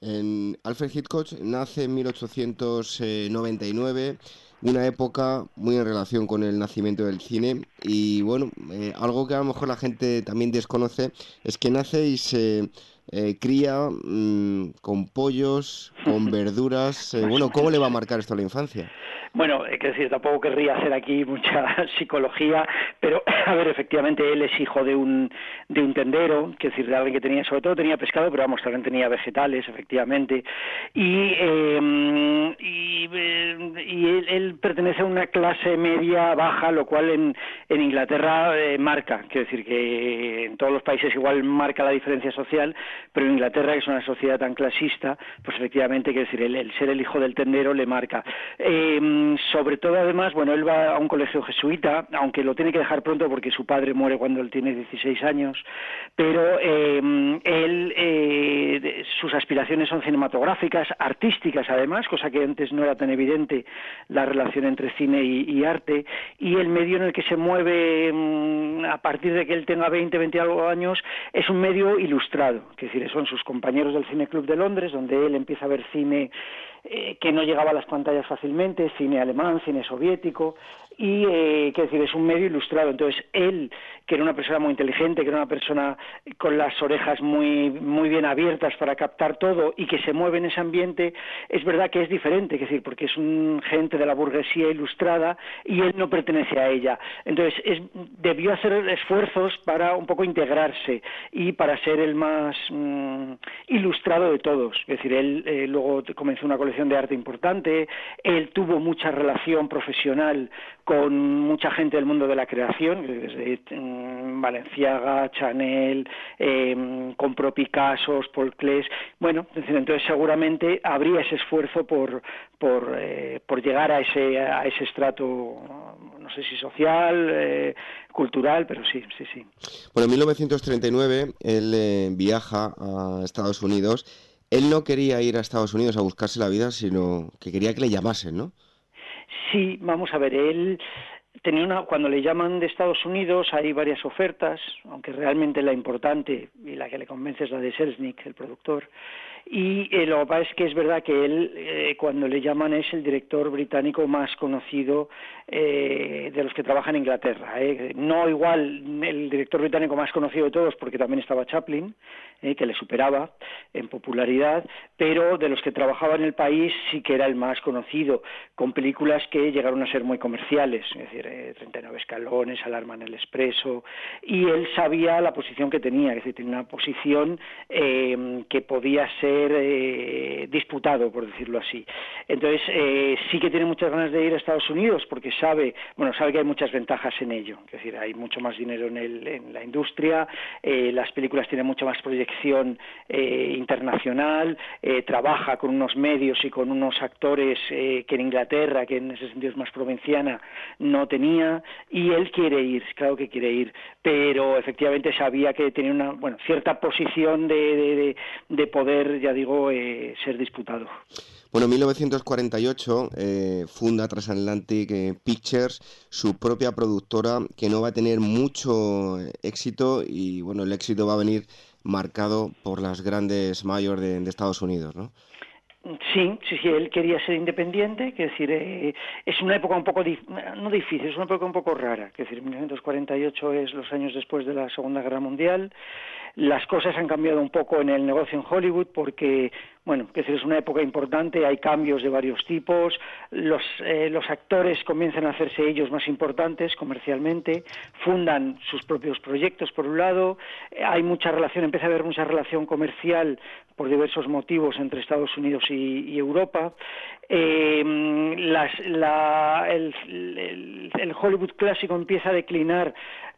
En Alfred Hitchcock nace en 1899 una época muy en relación con el nacimiento del cine. Y bueno, eh, algo que a lo mejor la gente también desconoce es que nace y se eh, cría mm, con pollos, con verduras. Eh, bueno, ¿cómo le va a marcar esto a la infancia? Bueno, es decir, tampoco querría hacer aquí mucha psicología, pero a ver, efectivamente él es hijo de un de un tendero, que decir, de alguien que tenía, sobre todo tenía pescado, pero vamos, también tenía vegetales, efectivamente, y em, y, eh, él, pertenece a una clase media baja, lo cual en, en Inglaterra eh, marca, quiero decir que en todos los países igual marca la diferencia social, pero en Inglaterra, que es una sociedad tan clasista, pues efectivamente, quiero decir, el, ser el hijo del tendero le marca. Eh, sobre todo además, bueno, él va a un colegio jesuita, aunque lo tiene que dejar pronto porque su padre muere cuando él tiene 16 años, pero eh, él, eh, sus aspiraciones son cinematográficas, artísticas además, cosa que antes no era tan evidente la relación entre cine y, arte, y el medio en el que se mueve mm, a partir de que él tenga 20, 20 algo años es un medio ilustrado, decir, son sus compañeros del Cine Club de Londres, donde él empieza a ver cine eh, que no llegaba a las pantallas fácilmente, cine alemán, cine soviético, y eh, decir es un medio ilustrado. Entonces él que era una persona muy inteligente que era una persona con las orejas muy muy bien abiertas para captar todo y que se mueve en ese ambiente es verdad que es diferente es decir porque es un gente de la burguesía ilustrada y él no pertenece a ella. Entonces es, debió hacer esfuerzos para un poco integrarse y para ser el más mm, ilustrado de todos. Es decir él eh, luego comenzó una colección de arte importante él tuvo mucha relación profesional con mucha gente del mundo de la creación, desde mm, Valenciaga, Chanel, eh, compró Picasso, Paul bueno, entonces seguramente habría ese esfuerzo por, por, eh, por llegar a ese, a ese estrato, no sé si social, eh, cultural, pero sí, sí, sí. Bueno, en 1939 él eh, viaja a Estados Unidos. Él no quería ir a Estados Unidos a buscarse la vida, sino que quería que le llamasen, ¿no? Sí, vamos a ver, él tenía una, cuando le llaman de Estados Unidos hay varias ofertas, aunque realmente la importante y la que le convence es la de Selznick, el productor. Y eh, lo que pasa es que es verdad que él, eh, cuando le llaman, es el director británico más conocido eh, de los que trabajan en Inglaterra. No igual el director británico más conocido de todos, porque también estaba Chaplin, que le superaba en popularidad, pero de los que trabajaba en el país sí que era el más conocido, con películas que llegaron a ser muy comerciales. Es decir, 39 escalones, Alarma en el Expreso, y él sabía la posición que tenía, es decir, tenía una posición eh, que podía ser eh, disputado, por decirlo así. Entonces, eh, sí que tiene muchas ganas de ir a Estados Unidos porque sabe, bueno, sabe que hay muchas ventajas en ello, es decir, hay mucho más dinero en, el, en la industria, las películas tienen mucha más proyección internacional, trabaja con unos medios y con unos actores que en Inglaterra, que en ese sentido es más provinciana, no tenía, y él quiere ir, claro que quiere ir, pero efectivamente sabía que tenía una bueno, cierta posición de, de, poder, ya digo, eh, ser disputado. Bueno, en 1948 eh, funda Transatlantic eh, Pictures, su propia productora, que no va a tener mucho éxito y bueno, el éxito va a venir marcado por las grandes mayores de, de Estados Unidos, ¿no? Sí, sí, sí, él quería ser independiente, que decir, eh, es una época un poco, no difícil, es una época un poco rara, que decir, 1948 es los años después de la Segunda Guerra Mundial, las cosas han cambiado un poco en el negocio en Hollywood porque bueno, es una época importante, hay cambios de varios tipos, los, eh, los actores comienzan a hacerse ellos más importantes comercialmente, fundan sus propios proyectos por un lado, eh, hay mucha relación, empieza a haber mucha relación comercial por diversos motivos entre Estados Unidos y, Europa. Eh, la, el, el Hollywood clásico empieza a declinar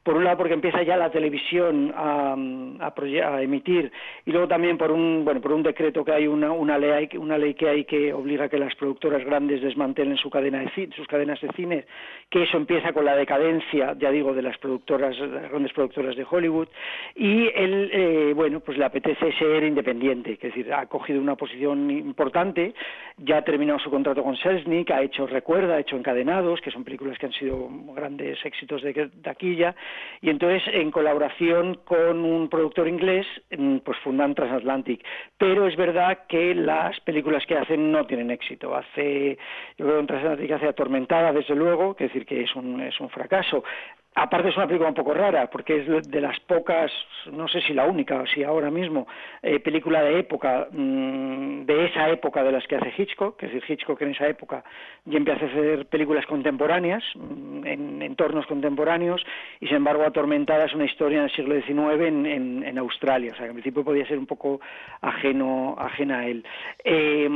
por un lado porque empieza ya la televisión a, a, emitir y luego también por un bueno por un decreto que hay una, una ley una ley que hay que obliga a que las productoras grandes desmantelen su cadena de sus cadenas de cine que eso empieza con la decadencia ya digo de las productoras las grandes productoras de Hollywood y él eh, bueno pues le apetece ser independiente es decir ha cogido una posición importante ya ha terminado su contrato con Selznick ha hecho recuerda ha hecho encadenados que son películas que han sido grandes éxitos de taquilla y entonces en colaboración con un productor inglés mm, pues fundan Transatlantic. Pero es verdad que las películas que hacen no tienen éxito. Hace yo creo que Transatlantic hace Atormentada desde luego que decir que es un es un fracaso Aparte es una película un poco rara, porque es de las pocas, no sé si la única, o si ahora mismo, eh, película de época, mm, de esa época de las que hace Hitchcock, es decir, Hitchcock en esa época ya empieza a hacer películas contemporáneas, mm, en entornos contemporáneos, y sin embargo Atormentada es una historia en el siglo XIX en, en, Australia, o sea que en principio podía ser un poco ajeno, ajena a él. Eh,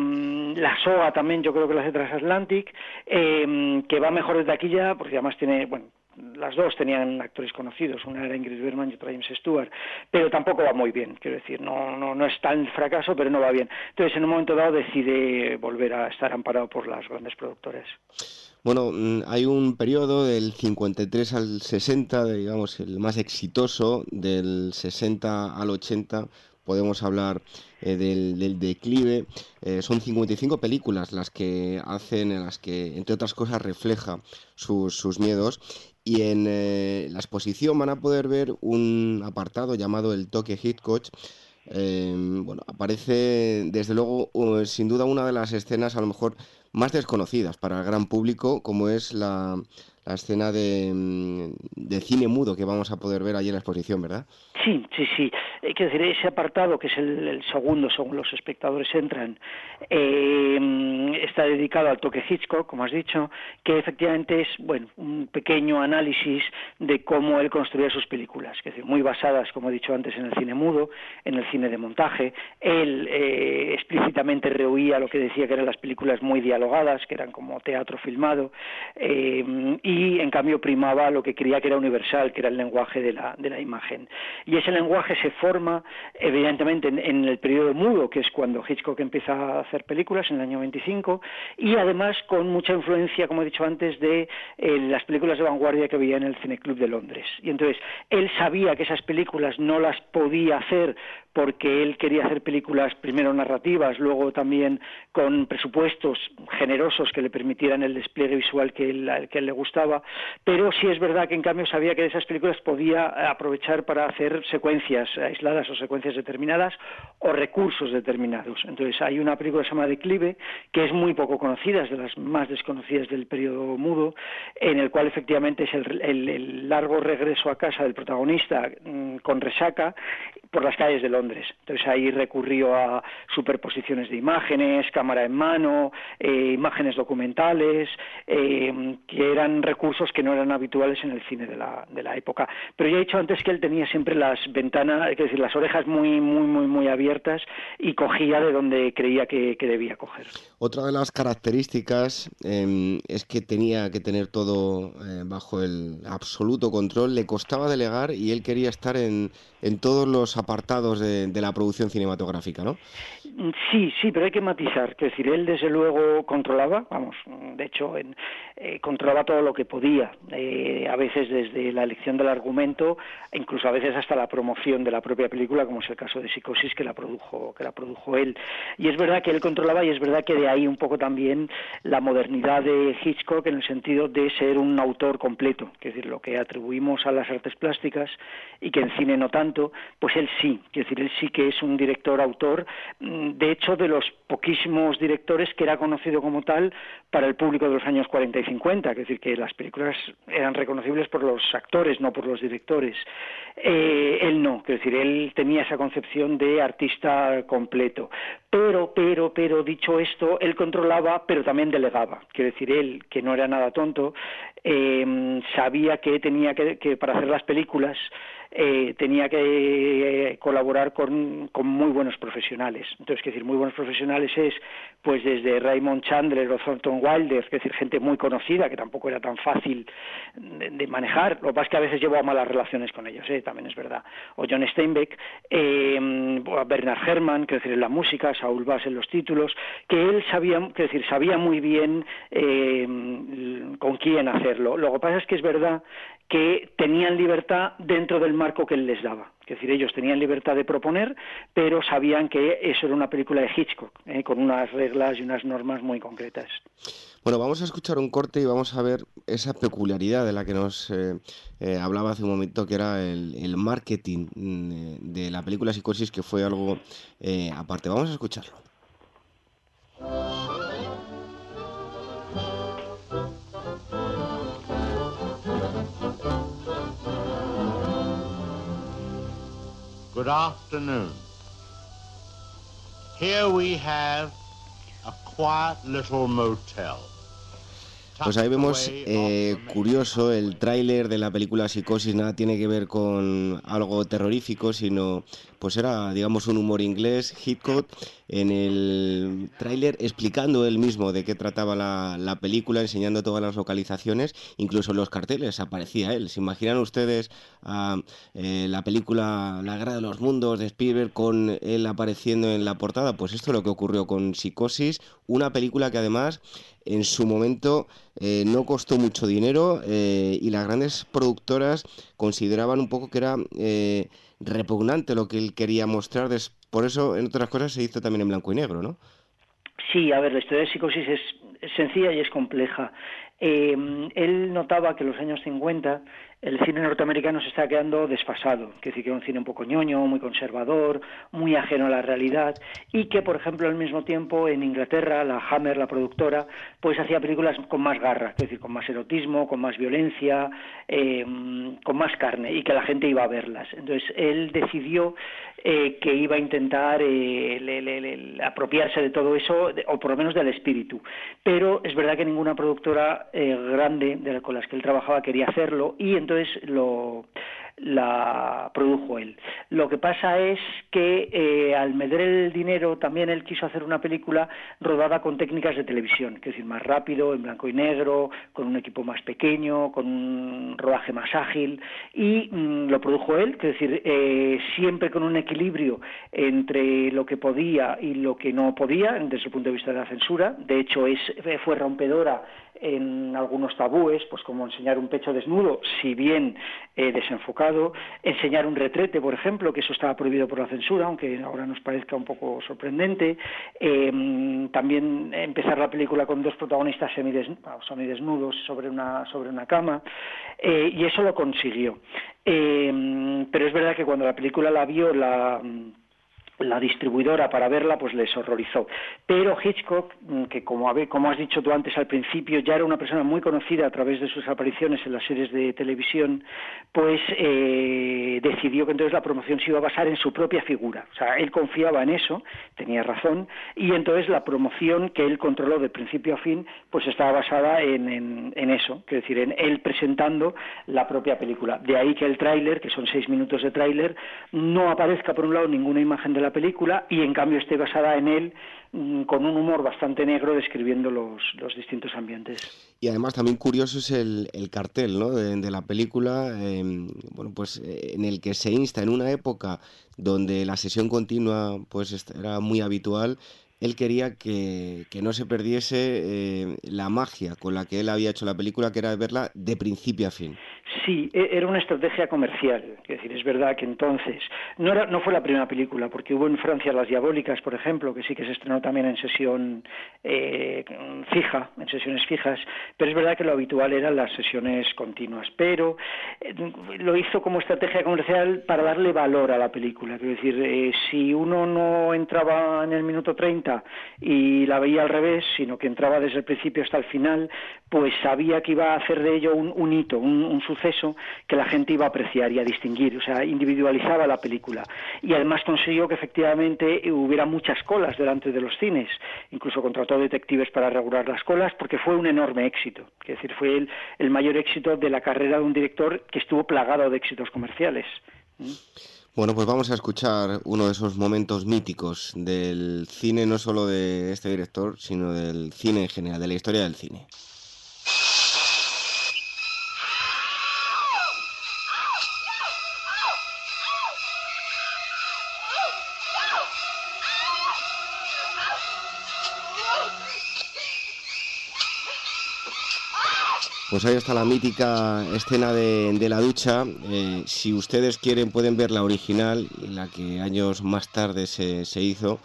la SOA también yo creo que la hace Transatlantic, eh, que va mejor de taquilla, porque además tiene, bueno, las dos tenían actores conocidos, una era Ingrid Bergman y otra James Stewart, pero tampoco va muy bien, quiero decir, no, no, no es tan fracaso, pero no va bien. Entonces, en un momento dado decide volver a estar amparado por las grandes productoras. Bueno, mm, hay un periodo del 53 al 60, digamos, el más exitoso, del 60 al 80, podemos hablar eh, del, declive. Eh, son 55 películas las que hacen, en las que, entre otras cosas, refleja sus miedos y en eh, la exposición van a poder ver un apartado llamado el toque Hitchcock. Eh, bueno, aparece desde luego sin duda una de las escenas a lo mejor más desconocidas para el gran público, como es la, la escena de, de, cine mudo que vamos a poder ver allí en la exposición, ¿verdad? Sí, sí, sí. Hay que decir, ese apartado, que es el, segundo según los espectadores entran, eh, está dedicado al toque Hitchcock, como has dicho, que efectivamente es bueno un pequeño análisis de cómo él construía sus películas, que decir, muy basadas, como he dicho antes, en el cine mudo, en el cine de montaje. Él eh, explícitamente rehuía lo que decía que eran las películas muy dialogadas, que eran como teatro filmado, eh, y en cambio primaba lo que creía que era universal, que era el lenguaje de la, de la imagen. Y ese lenguaje se forma, evidentemente, en, el periodo mudo, que es cuando Hitchcock empieza a hacer películas, en el año 25, y además con mucha influencia, como he dicho antes, de eh, las películas de vanguardia que había en el Cineclub de Londres. Y entonces, él sabía que esas películas no las podía hacer porque él quería hacer películas primero narrativas, luego también con presupuestos generosos que le permitieran el despliegue visual que él, que le gustaba, pero sí es verdad que en cambio sabía que de esas películas podía aprovechar para hacer secuencias aisladas o secuencias determinadas o recursos determinados. Entonces hay una película que se llama Declive, que es muy poco conocida, es de las más desconocidas del periodo mudo, en el cual efectivamente es el, el largo regreso a casa del protagonista mm, con resaca por las calles de Londres. Entonces ahí recurrió a superposiciones de imágenes, cámara en mano, eh, imágenes documentales, eh, que eran recursos que no eran habituales en el cine de la, de la época. Pero ya he dicho antes que él tenía siempre las ventanas, es decir, las orejas muy, muy, muy, muy abiertas y cogía de donde creía que, debía coger. Otra de las características em, es que tenía que tener todo eh, bajo el absoluto control, le costaba delegar y él quería estar en, en todos los apartados de, de la producción cinematográfica, ¿no? Sí, sí, pero hay que matizar. Es decir, él desde luego controlaba, vamos, de hecho, en, eh, controlaba todo lo que podía, eh, a veces desde la elección del argumento, incluso a veces hasta la promoción de la propia película, como es el caso de Psicosis, que la produjo, que la produjo él. Y es verdad que él controlaba y es verdad que de ahí un poco también la modernidad de Hitchcock en el sentido de ser un autor completo, es decir, lo que atribuimos a las artes plásticas y que en cine no tanto, pues él sí, es decir, él sí que es un director-autor mm, de hecho, de los poquísimos directores que era conocido como tal para el público de los años 40 y 50, es decir, que las películas eran reconocibles por los actores, no por los directores. Eh, él no, es decir, él tenía esa concepción de artista completo. Pero, pero, pero, dicho esto, él controlaba, pero también delegaba. Quiero decir, él, que no era nada tonto, eh, sabía que tenía que, para hacer las películas, eh, tenía que colaborar con, con, muy buenos profesionales. Entonces, decir, muy buenos profesionales es, pues, desde Raymond Chandler o Thornton Wilder, es decir, gente muy conocida, que tampoco era tan fácil de, manejar. Lo que pasa es que a veces llevó a malas relaciones con ellos, ¿eh? también es verdad. O John Steinbeck, eh, Bernard Herrmann, que decir, en la música, Saul Bass en los títulos, que él sabía, que decir, sabía muy bien eh, con quién hacerlo. Lo que pasa es que es verdad que tenían libertad dentro del marco que él les daba. Es decir, ellos tenían libertad de proponer, pero sabían que eso era una película de Hitchcock, ¿eh? con unas reglas y unas normas muy concretas. Bueno, vamos a escuchar un corte y vamos a ver esa peculiaridad de la que nos eh, eh, hablaba hace un momento, que era el, marketing mm, de la película Psicosis, que fue algo aparte. Vamos a escucharlo. Good afternoon. Here we have a quiet little motel. Pues ahí vemos eh, curioso el tráiler de la película Psicosis, nada tiene que ver con algo terrorífico, sino pues era, digamos, un humor inglés, Hitchcock, en el tráiler explicando él mismo de qué trataba la, película, enseñando todas las localizaciones, incluso los carteles aparecía él. ¿Se imaginan ustedes eh, la película La Guerra de los Mundos de Spielberg con él apareciendo en la portada? Pues esto es lo que ocurrió con Psicosis, una película que además en su momento eh, no costó mucho dinero eh, y las grandes productoras consideraban un poco que era repugnante lo que él quería mostrar. Por eso, en otras cosas, se hizo también en blanco y negro, ¿no? Sí, a ver, la historia de psicosis es sencilla y es compleja. Eh, él notaba que en los años 50 el cine norteamericano se está quedando desfasado, que decir que era un cine un poco ñoño, muy conservador, muy ajeno a la realidad, y que, por ejemplo, al mismo tiempo en Inglaterra, la Hammer, la productora, pues hacía películas con más garra, es decir, con más erotismo, con más violencia, eh, con más carne, y que la gente iba a verlas. Entonces, él decidió eh, que iba a intentar eh, apropiarse de todo eso, o por lo menos del espíritu. Pero es verdad que ninguna productora grande de con las que él trabajaba quería hacerlo, y entonces lo, la produjo él. Lo que pasa es que eh, al meter el dinero también él quiso hacer una película rodada con técnicas de televisión, es decir, más rápido, en blanco y negro, con un equipo más pequeño, con un rodaje más ágil y mm, lo produjo él, es decir, eh, siempre con un equilibrio entre lo que podía y lo que no podía desde el punto de vista de la censura. De hecho, es, fue rompedora en algunos tabúes, pues como enseñar un pecho desnudo, si bien eh, desenfocado, enseñar un retrete, por ejemplo, que eso estaba prohibido por la censura, aunque ahora nos parezca un poco sorprendente, em, también empezar la película con dos protagonistas semidesnudos sobre una, sobre una cama, eh, y eso lo consiguió. Em, pero es verdad que cuando la película la vio la la distribuidora para verla pues les horrorizó. Pero Hitchcock, mm, que como, has dicho tú antes al principio, ya era una persona muy conocida a través de sus apariciones en las series de televisión, pues eh, decidió que entonces la promoción se iba a basar en su propia figura. O sea, él confiaba en eso, tenía razón, y entonces la promoción que él controló de principio a fin, pues estaba basada en, en, eso, es decir, en él presentando la propia película. De ahí que el tráiler, que son seis minutos de tráiler, no aparezca por un lado ninguna imagen de la película y en cambio esté basada en él mm, con un humor bastante negro describiendo los, los distintos ambientes. Y además también curioso es el, el cartel ¿no? de, la película, em, bueno, pues eh, en el que se insta en una época donde la sesión continua pues era muy habitual, él quería que, que no se perdiese eh, la magia con la que él había hecho la película, que era verla de principio a fin. Sí, e-, era una estrategia comercial. Es decir, es verdad que entonces no, era, no fue la primera película, porque hubo en Francia Las Diabólicas, por ejemplo, que sí que se estrenó también en sesión eh, fija, en sesiones fijas, pero es verdad que lo habitual eran las sesiones continuas. Pero eh, lo hizo como estrategia comercial para darle valor a la película. Es decir, eh, si uno no entraba en el minuto 30 y la veía al revés, sino que entraba desde el principio hasta el final, pues sabía que iba a hacer de ello un, hito, un, suceso que la gente iba a apreciar y a distinguir, o sea, individualizaba la película. Y además consiguió que efectivamente hubiera muchas colas delante de los cines, incluso contrató detectives para regular las colas, porque fue un enorme éxito, es decir, fue el, el mayor éxito de la carrera de un director que estuvo plagado de éxitos comerciales. ¿Mm? Bueno, pues vamos a escuchar uno de esos momentos míticos del cine, no solo de este director, sino del cine en general, de la historia del cine. Pues ahí está la mítica escena de, la ducha. Eh, si ustedes quieren pueden ver la original, la que años más tarde se, hizo.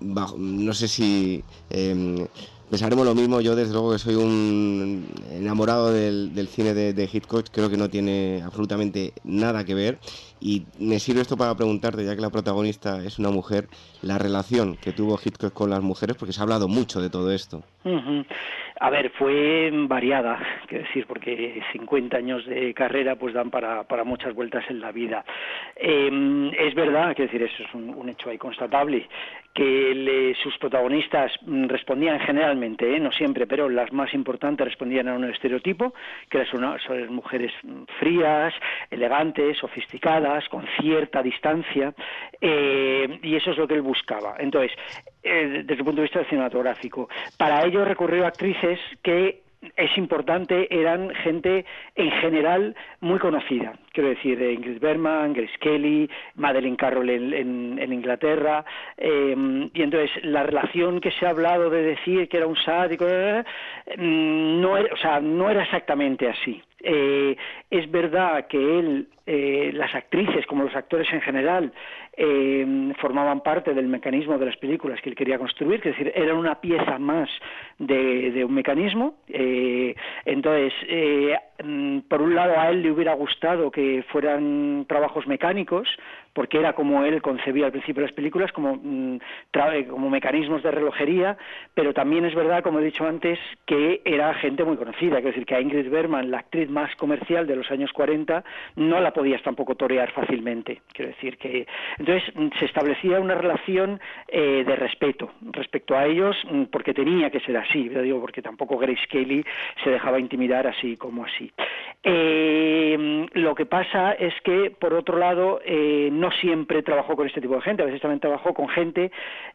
no sé si em, pensaremos lo mismo. Yo desde luego que soy un enamorado del, cine de, de, Hitchcock. Creo que no tiene absolutamente nada que ver. Y me sirve esto para preguntarte, ya que la protagonista es una mujer, la relación que tuvo Hitchcock con las mujeres, porque se ha hablado mucho de todo esto. A ver, fue variada, quiero decir, porque 50 años de carrera pues dan para, para muchas vueltas en la vida. Em, es verdad, quiero decir, eso es un, hecho ahí constatable, que sus protagonistas respondían generalmente, ¿eh? no siempre, pero las más importantes respondían a un estereotipo, que eran mujeres frías, elegantes, sofisticadas, con cierta distancia, eh, y eso es lo que él buscaba. Entonces, eh, desde el punto de vista cinematográfico, para ello recurrió a actrices que es importante, eran gente en general muy conocida. Quiero decir, eh, Ingrid Bergman, Grace Kelly, Madeleine Carroll en, Inglaterra. Eh, y entonces, la relación que se ha hablado de decir que era un sádico, no, era, o sea, no era exactamente así. Es verdad que él, las actrices como los actores en general, formaban parte del mecanismo de las películas que él quería construir, es decir, eran una pieza más de, un mecanismo. entonces, mm, por un lado, a él le hubiera gustado que fueran trabajos mecánicos, porque era como él concebía al principio las películas, como, mm, como mecanismos de relojería, pero también es verdad, como he dicho antes, que era gente muy conocida, es decir, que a Ingrid Bergman, la actriz más comercial de los años 40, no la podías tampoco torear fácilmente. Quiero decir que entonces mm, se establecía una relación eh, de respeto respecto a ellos, mm, porque tenía que ser así, digo, porque tampoco Grace Kelly se dejaba intimidar así como así. Eh, lo que pasa es que, por otro lado, eh, no siempre trabajó con este tipo de gente, a veces también trabajó con gente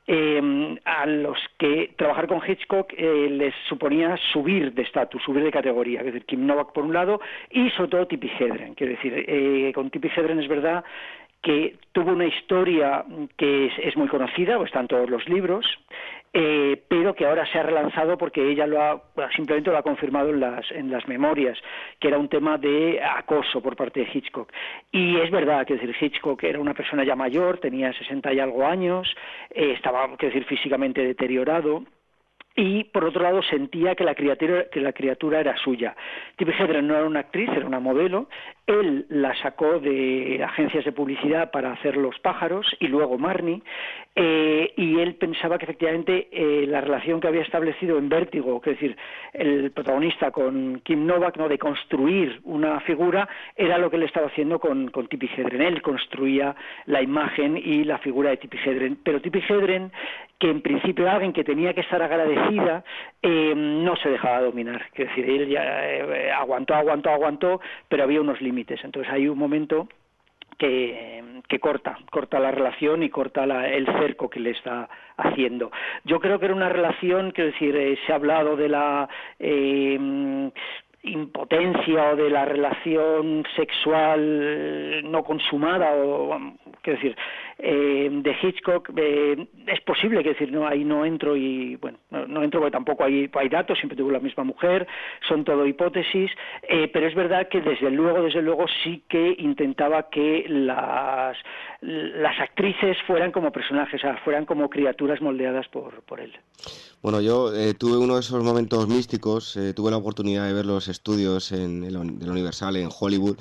eh, a los que trabajar con Hitchcock eh, les suponía subir de estatus, subir de categoría, es decir, Kim Novak por un lado y sobre todo Tippi Hedren, quiero decir, con Tippi Hedren es verdad que tuvo una historia que es, muy conocida, o está en todos los libros, eh, pero que ahora se ha relanzado porque ella lo ha, simplemente lo ha confirmado en las, en las memorias, que era un tema de acoso por parte de Hitchcock. Y es verdad, que Hitchcock era una persona ya mayor, tenía 60 y algo años, eh, estaba, decir, físicamente deteriorado, y por otro lado sentía que la criatura, que la criatura era suya. Tippi Hedren no era una actriz, era una modelo. Él la sacó de agencias de publicidad para hacer Los pájaros y luego Marnie. Eh, y él pensaba que efectivamente eh, la relación que había establecido en Vértigo, es decir, el protagonista con Kim Novak, ¿no? de construir una figura, era lo que él estaba haciendo con, con Hedren. Él construía la imagen y la figura de Tippi Hedren. Pero Tippi Hedren, que en principio alguien que tenía que estar agradecida, eh, no se dejaba dominar. Es decir, él ya eh, aguantó, aguantó, aguantó, pero había unos límites. Entonces hay un momento que, que, corta, corta la relación y corta la, el cerco que le está haciendo. Yo creo que era una relación, quiero decir, eh, se ha hablado de la eh, impotencia o de la relación sexual no consumada o quiero decir eh, de Hitchcock eh, es posible que decir no ahí no entro y bueno no, entro porque tampoco hay, hay datos siempre tuvo la misma mujer son todo hipótesis eh, pero es verdad que desde luego desde luego sí que intentaba que las las actrices fueran como personajes o sea, fueran como criaturas moldeadas por por él. Bueno yo tuve uno de esos momentos místicos tuve la oportunidad de ver los estudios en el, Universal en Hollywood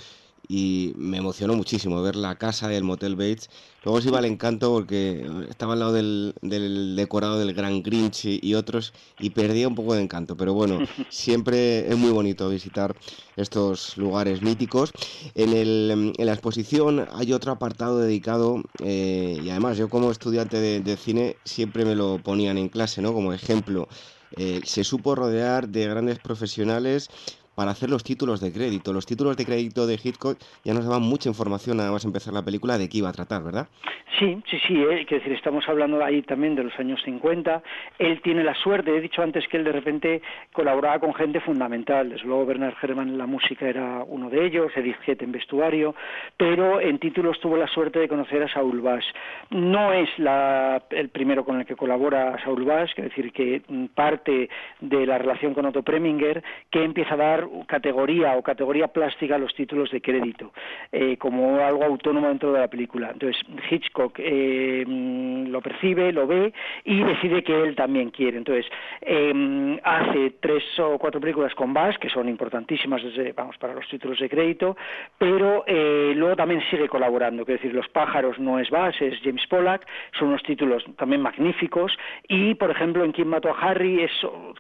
y me emocionó muchísimo ver la casa del Motel Bates. Luego se iba al encanto porque estaba al lado del, decorado del Gran Grinch y, otros y perdía un poco de encanto. Pero bueno, siempre es muy bonito visitar estos lugares míticos. En, el, en la exposición hay otro apartado dedicado eh, y además yo como estudiante de, cine siempre me lo ponían en clase, ¿no? Como ejemplo. Eh, se supo rodear de grandes profesionales para hacer los títulos de crédito. Los títulos de crédito de Hitchcock ya nos daban mucha información nada más empezar la película de qué iba a tratar, ¿verdad? Sí, sí, sí, eh, decir, estamos hablando ahí también de los años 50. Él tiene la suerte, he dicho antes que él de repente colaboraba con gente fundamental. Desde luego Bernard Herrmann en la música era uno de ellos, Edith Head en vestuario, pero en títulos tuvo la suerte de conocer a Saul Bass. No es la, el primero con el que colabora Saul Bass, es decir, que parte de la relación con Otto Preminger, que empieza a dar categoría o categoría plástica los títulos de crédito, eh, como algo autónomo dentro de la película. Entonces Hitchcock eh, lo percibe, lo ve y decide que él también quiere. Entonces em, hace tres o cuatro películas con Bass, que son importantísimas desde, vamos, para los títulos de crédito, pero eh, luego también sigue colaborando. Es decir, Los pájaros no es Bass, es James Pollack, son unos títulos también magníficos y, por ejemplo, en Quién mató a Harry es,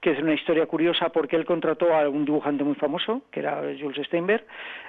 que es una historia curiosa porque él contrató a un dibujante muy famoso, que era Jules Steinberg,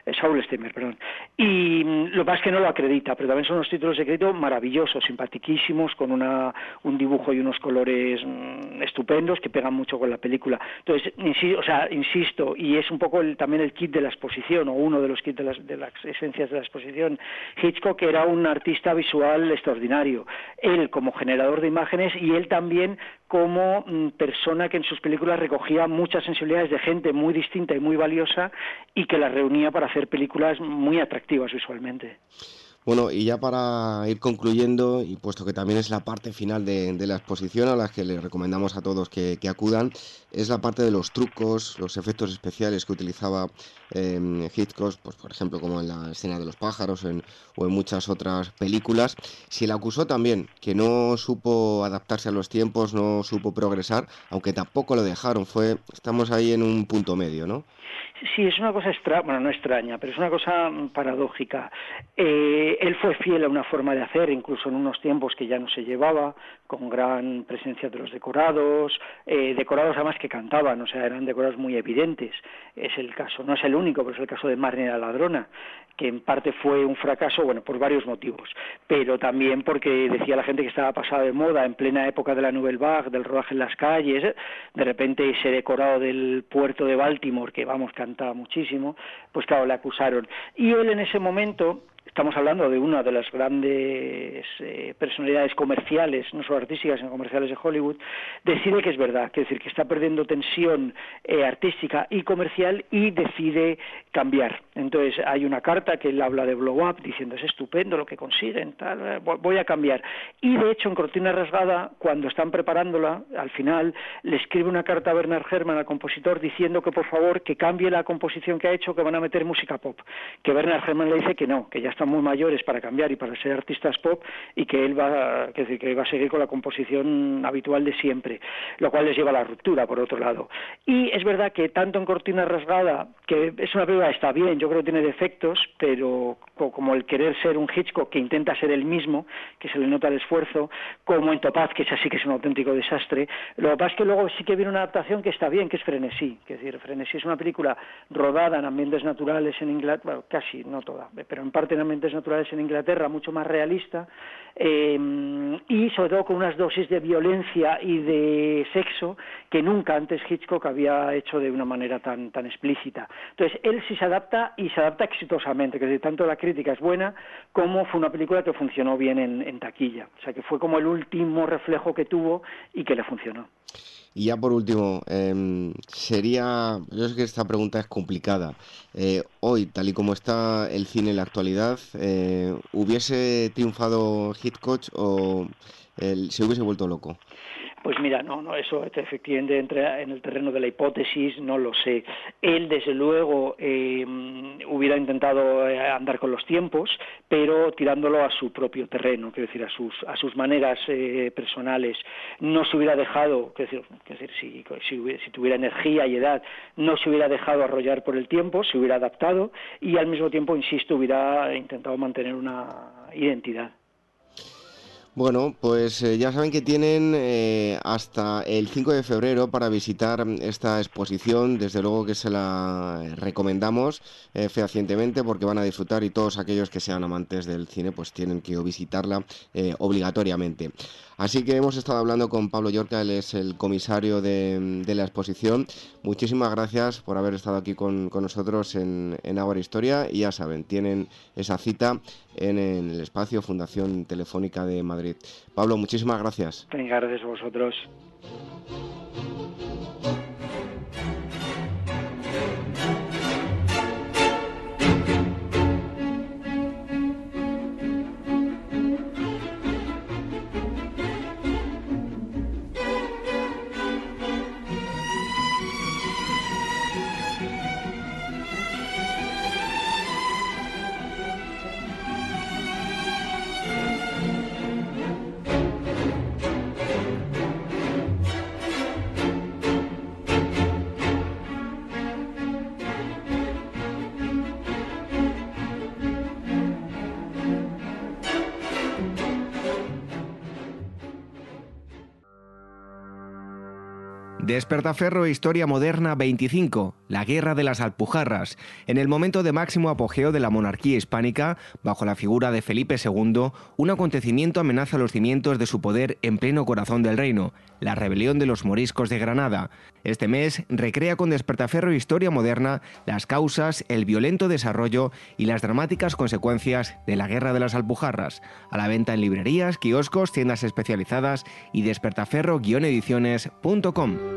eh, Saul Steinberg, perdón. Y mm, lo más que no lo acredita, pero también son unos títulos de crédito maravillosos, simpatiquísimos, con una, un dibujo y unos colores mm, estupendos que pegan mucho con la película. Entonces, insisto, o sea, insisto, y es un poco también el kit de la exposición, o uno de los kits de las, de las esencias de la exposición. Hitchcock era un artista visual extraordinario, él como generador de imágenes y él también como mm, persona que en sus películas recogía muchas sensibilidades de gente muy distinta y muy valiosa y que las reunía para hacer películas muy atractivas visualmente. Bueno, y ya para ir concluyendo, y puesto que también es la parte final de, la exposición a la que le recomendamos a todos que, acudan, es la parte de los trucos, los efectos especiales que utilizaba eh, Hitchcock, pues, por ejemplo, como en la escena de los pájaros o en muchas otras películas. Si le acusó también que no supo adaptarse a los tiempos, no supo progresar, aunque tampoco lo dejaron, fue estamos ahí en un punto medio, ¿no? Sí, es una cosa extraña, bueno, no extraña, pero es una cosa mm, paradójica. Eh, él fue fiel a una forma de hacer, incluso en unos tiempos que ya no se llevaba, con gran presencia de los decorados, eh, decorados además que cantaban, o sea, eran decorados muy evidentes. Es el caso, no es el único, pero es el caso de Marne la ladrona, que en parte fue un fracaso, bueno, por varios motivos, pero también porque decía la gente que estaba pasada de moda en plena época de la Nouvelle Vague, del rodaje en las calles, de repente ese decorado del puerto de Baltimore, que vamos, cantaba muchísimo, pues claro, le acusaron. Y él en ese momento estamos hablando de una de las grandes eh, personalidades comerciales, no solo artísticas, sino comerciales de Hollywood, decide que es verdad, que es decir, que está perdiendo tensión eh, artística y comercial y decide cambiar. Entonces hay una carta que él habla de blow up, diciendo es estupendo lo que consiguen, tal, eh, voy a cambiar. Y de hecho en Cortina Rasgada, cuando están preparándola, al final le escribe una carta a Bernard Herrmann, al compositor, diciendo que por favor que cambie la composición que ha hecho, que van a meter música pop. Que Bernard Herrmann le dice que no, que ya están muy mayores para cambiar y para ser artistas pop y que él va, que que va a seguir con la composición habitual de siempre, lo cual les lleva a la ruptura, por otro lado. Y es verdad que tanto en Cortina Rasgada, que es una película está bien, yo creo que tiene defectos, pero como el querer ser un Hitchcock que intenta ser el mismo, que se le nota el esfuerzo, como en Topaz, que es así que es un auténtico desastre. Lo que pasa es que luego sí que viene una adaptación que está bien, que es Frenesí, es decir, Frenesí es una película rodada en ambientes naturales en Inglaterra, bueno, casi, no toda, pero en parte en naturales en Inglaterra, mucho más realista, eh, y sobre todo con unas dosis de violencia y de sexo que nunca antes Hitchcock había hecho de una manera tan, tan explícita. Entonces, él sí se adapta y se adapta exitosamente, que tanto la crítica es buena como fue una película que funcionó bien en, en taquilla. O sea, que fue como el último reflejo que tuvo y que le funcionó. Y ya por último, em, sería, yo sé que esta pregunta es complicada. Eh, hoy, tal y como está el cine en la actualidad, eh, ¿hubiese triunfado Hitchcock o se hubiese vuelto loco? Pues mira, no, no, eso efectivamente entra en el terreno de la hipótesis, no lo sé. Él, desde luego, eh, hubiera intentado eh, andar con los tiempos, pero tirándolo a su propio terreno, quiero decir, a sus, a sus maneras eh, personales. No se hubiera dejado, quiero decir, si, si, tuviera energía y edad, no se hubiera dejado arrollar por el tiempo, se hubiera adaptado y al mismo tiempo, insisto, hubiera intentado mantener una identidad. Bueno, pues eh, ya saben que tienen eh, hasta el 5 de febrero para visitar esta exposición. Desde luego que se la recomendamos eh, fehacientemente porque van a disfrutar y todos aquellos que sean amantes del cine pues tienen que visitarla obligatoriamente. Así que hemos estado hablando con Pablo Yorca, él es el comisario de, la exposición. Muchísimas gracias por haber estado aquí con, nosotros en, en Agua Historia y ya saben, tienen esa cita en, el espacio Fundación Telefónica de Madrid. Pablo, muchísimas gracias. Venga, gracias a vosotros. Despertaferro e Historia Moderna 25, la Guerra de las Alpujarras. En el momento de máximo apogeo de la monarquía hispánica, bajo la figura de Felipe II, un acontecimiento amenaza los cimientos de su poder en pleno corazón del reino, la rebelión de los moriscos de Granada. Este mes recrea con Despertaferro e Historia Moderna las causas, el violento desarrollo y las dramáticas consecuencias de la Guerra de las Alpujarras. A la venta en librerías, kioscos, tiendas especializadas y despertaferro-ediciones.com.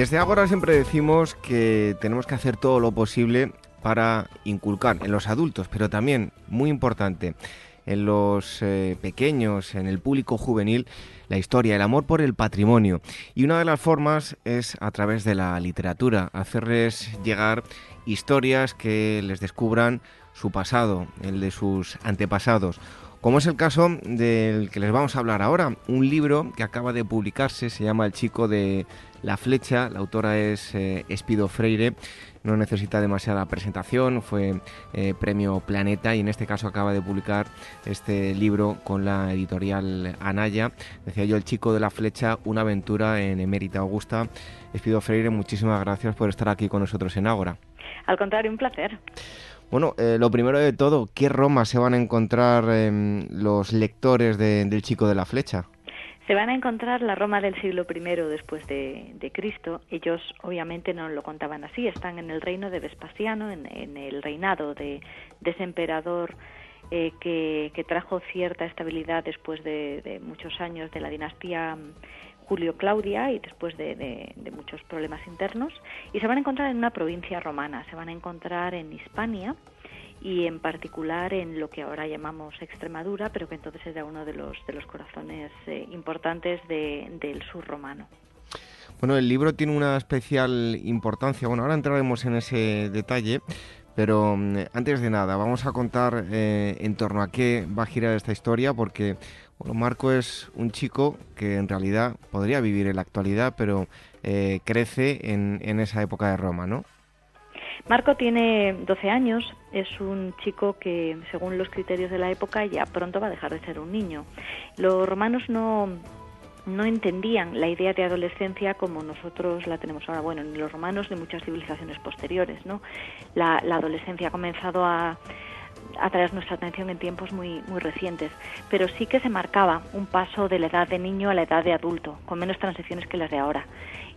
Desde ahora siempre decimos que tenemos que hacer todo lo posible para inculcar en los adultos, pero también, muy importante, en los eh, pequeños, en el público juvenil, la historia, el amor por el patrimonio. Y una de las formas es a través de la literatura, hacerles llegar historias que les descubran su pasado, el de sus antepasados. Como es el caso del que les vamos a hablar ahora, un libro que acaba de publicarse, se llama El chico de la flecha, la autora es eh, Espido Freire, no necesita demasiada presentación, fue eh, premio Planeta y en este caso acaba de publicar este libro con la editorial Anaya. Decía yo, El chico de la flecha, una aventura en Emérita Augusta. Espido Freire, muchísimas gracias por estar aquí con nosotros en Ágora. Al contrario, un placer. Bueno, eh, lo primero de todo, ¿qué Roma se van a encontrar em, los lectores del Chico de la Flecha? Se van a encontrar la Roma del siglo I después de, Cristo. Ellos obviamente no lo contaban así, están en el reino de Vespasiano, en, el reinado de, ese emperador eh, que, trajo cierta estabilidad después de, muchos años de la dinastía mm, Julio-Claudia y después de, muchos problemas internos. Y se van a encontrar en una provincia romana, se van a encontrar en Hispania y en particular en lo que ahora llamamos Extremadura, pero que entonces era uno de los, de los corazones eh, importantes del sur romano. Bueno, el libro tiene una especial importancia. Bueno, ahora entraremos en ese detalle, pero mm, antes de nada, vamos a contar eh, en torno a qué va a girar esta historia, porque bueno, Marco es un chico que en realidad podría vivir en la actualidad, pero eh, crece en, en esa época de Roma, ¿no? Marco tiene 12 años, es un chico que, según los criterios de la época, ya pronto va a dejar de ser un niño. Los romanos no, no entendían la idea de adolescencia como nosotros la tenemos ahora, bueno, ni los romanos ni muchas civilizaciones posteriores, ¿no? La, adolescencia ha comenzado a atraer nuestra atención en tiempos muy, muy recientes, pero sí que se marcaba un paso de la edad de niño a la edad de adulto, con menos transiciones que las de ahora.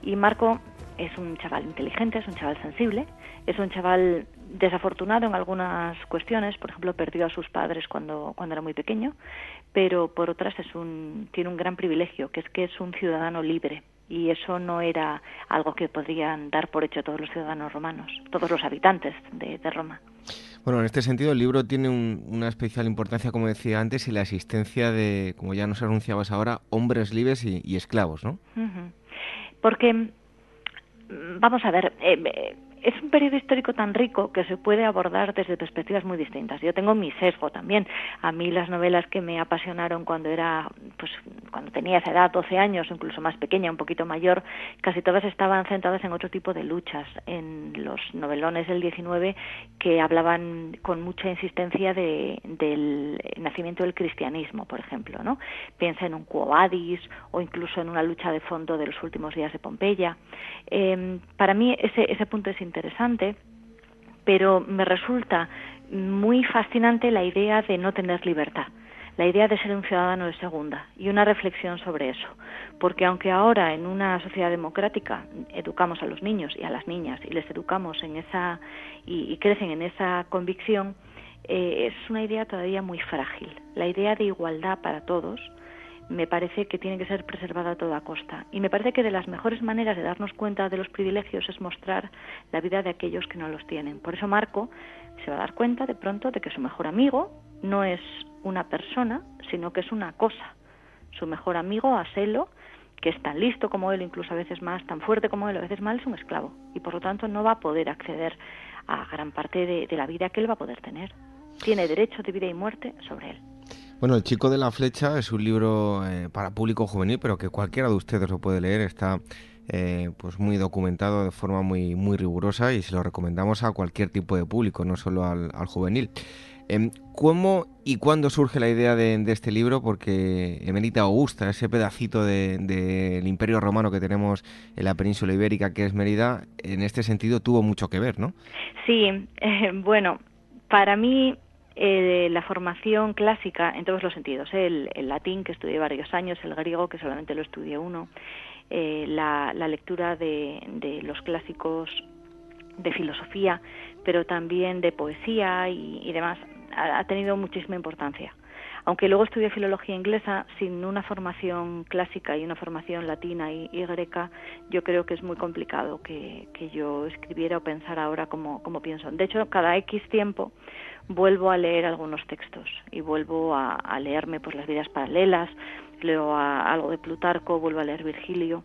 Y Marco es un chaval inteligente, es un chaval sensible, es un chaval desafortunado en algunas cuestiones, por ejemplo, perdió a sus padres cuando, cuando era muy pequeño, pero por otras es un, tiene un gran privilegio, que es que es un ciudadano libre. Y eso no era algo que podrían dar por hecho todos los ciudadanos romanos, todos los habitantes de, Roma. Bueno, en este sentido el libro tiene una especial importancia, como decía antes, y la existencia de, como ya nos anunciabas ahora, hombres libres y, esclavos, ¿no? Porque vamos a ver, eh, es un periodo histórico tan rico que se puede abordar desde perspectivas muy distintas. Yo tengo mi sesgo también. A mí las novelas que me apasionaron cuando era, pues, cuando tenía esa edad, 12 años, incluso más pequeña, un poquito mayor, casi todas estaban centradas en otro tipo de luchas. En los novelones del 19 que hablaban con mucha insistencia de, del nacimiento del cristianismo, por ejemplo, ¿no? Piensa en un Quo Vadis o incluso en una lucha de fondo de los últimos días de Pompeya. Eh, para mí ese, ese punto es interesante, pero me resulta muy fascinante la idea de no tener libertad, la idea de ser un ciudadano de segunda y una reflexión sobre eso, porque aunque ahora en una sociedad democrática educamos a los niños y a las niñas y les educamos en esa y, crecen en esa convicción, eh, es una idea todavía muy frágil. La idea de igualdad para todos, me parece que tiene que ser preservada a toda costa. Y me parece que de las mejores maneras de darnos cuenta de los privilegios es mostrar la vida de aquellos que no los tienen. Por eso Marco se va a dar cuenta de pronto de que su mejor amigo no es una persona, sino que es una cosa. Su mejor amigo, Aselo, que es tan listo como él, incluso a veces más, tan fuerte como él, a veces más, es un esclavo. Y por lo tanto no va a poder acceder a gran parte de, de la vida que él va a poder tener. Tiene derecho de vida y muerte sobre él. Bueno, El chico de la flecha es un libro eh, para público juvenil, pero que cualquiera de ustedes lo puede leer. Está eh, pues muy documentado de forma muy, muy rigurosa y se lo recomendamos a cualquier tipo de público, no solo al, juvenil. Em, ¿Cómo y cuándo surge la idea de, este libro? Porque Emerita Augusta, ese pedacito del Imperio Romano que tenemos en la península ibérica, que es Mérida, en este sentido tuvo mucho que ver, ¿no? Sí, bueno, para mí eh, la formación clásica en todos los sentidos, ¿eh? el, latín que estudié varios años, el griego que solamente lo estudié uno, eh, la, lectura de, los clásicos de filosofía, pero también de poesía y, demás, ha, tenido muchísima importancia. Aunque luego estudié filología inglesa, sin una formación clásica y una formación latina y, greca, yo creo que es muy complicado que, yo escribiera o pensara ahora como, pienso. De hecho, cada X tiempo vuelvo a leer algunos textos y vuelvo a, leerme pues las vidas paralelas, leo algo de Plutarco, vuelvo a leer Virgilio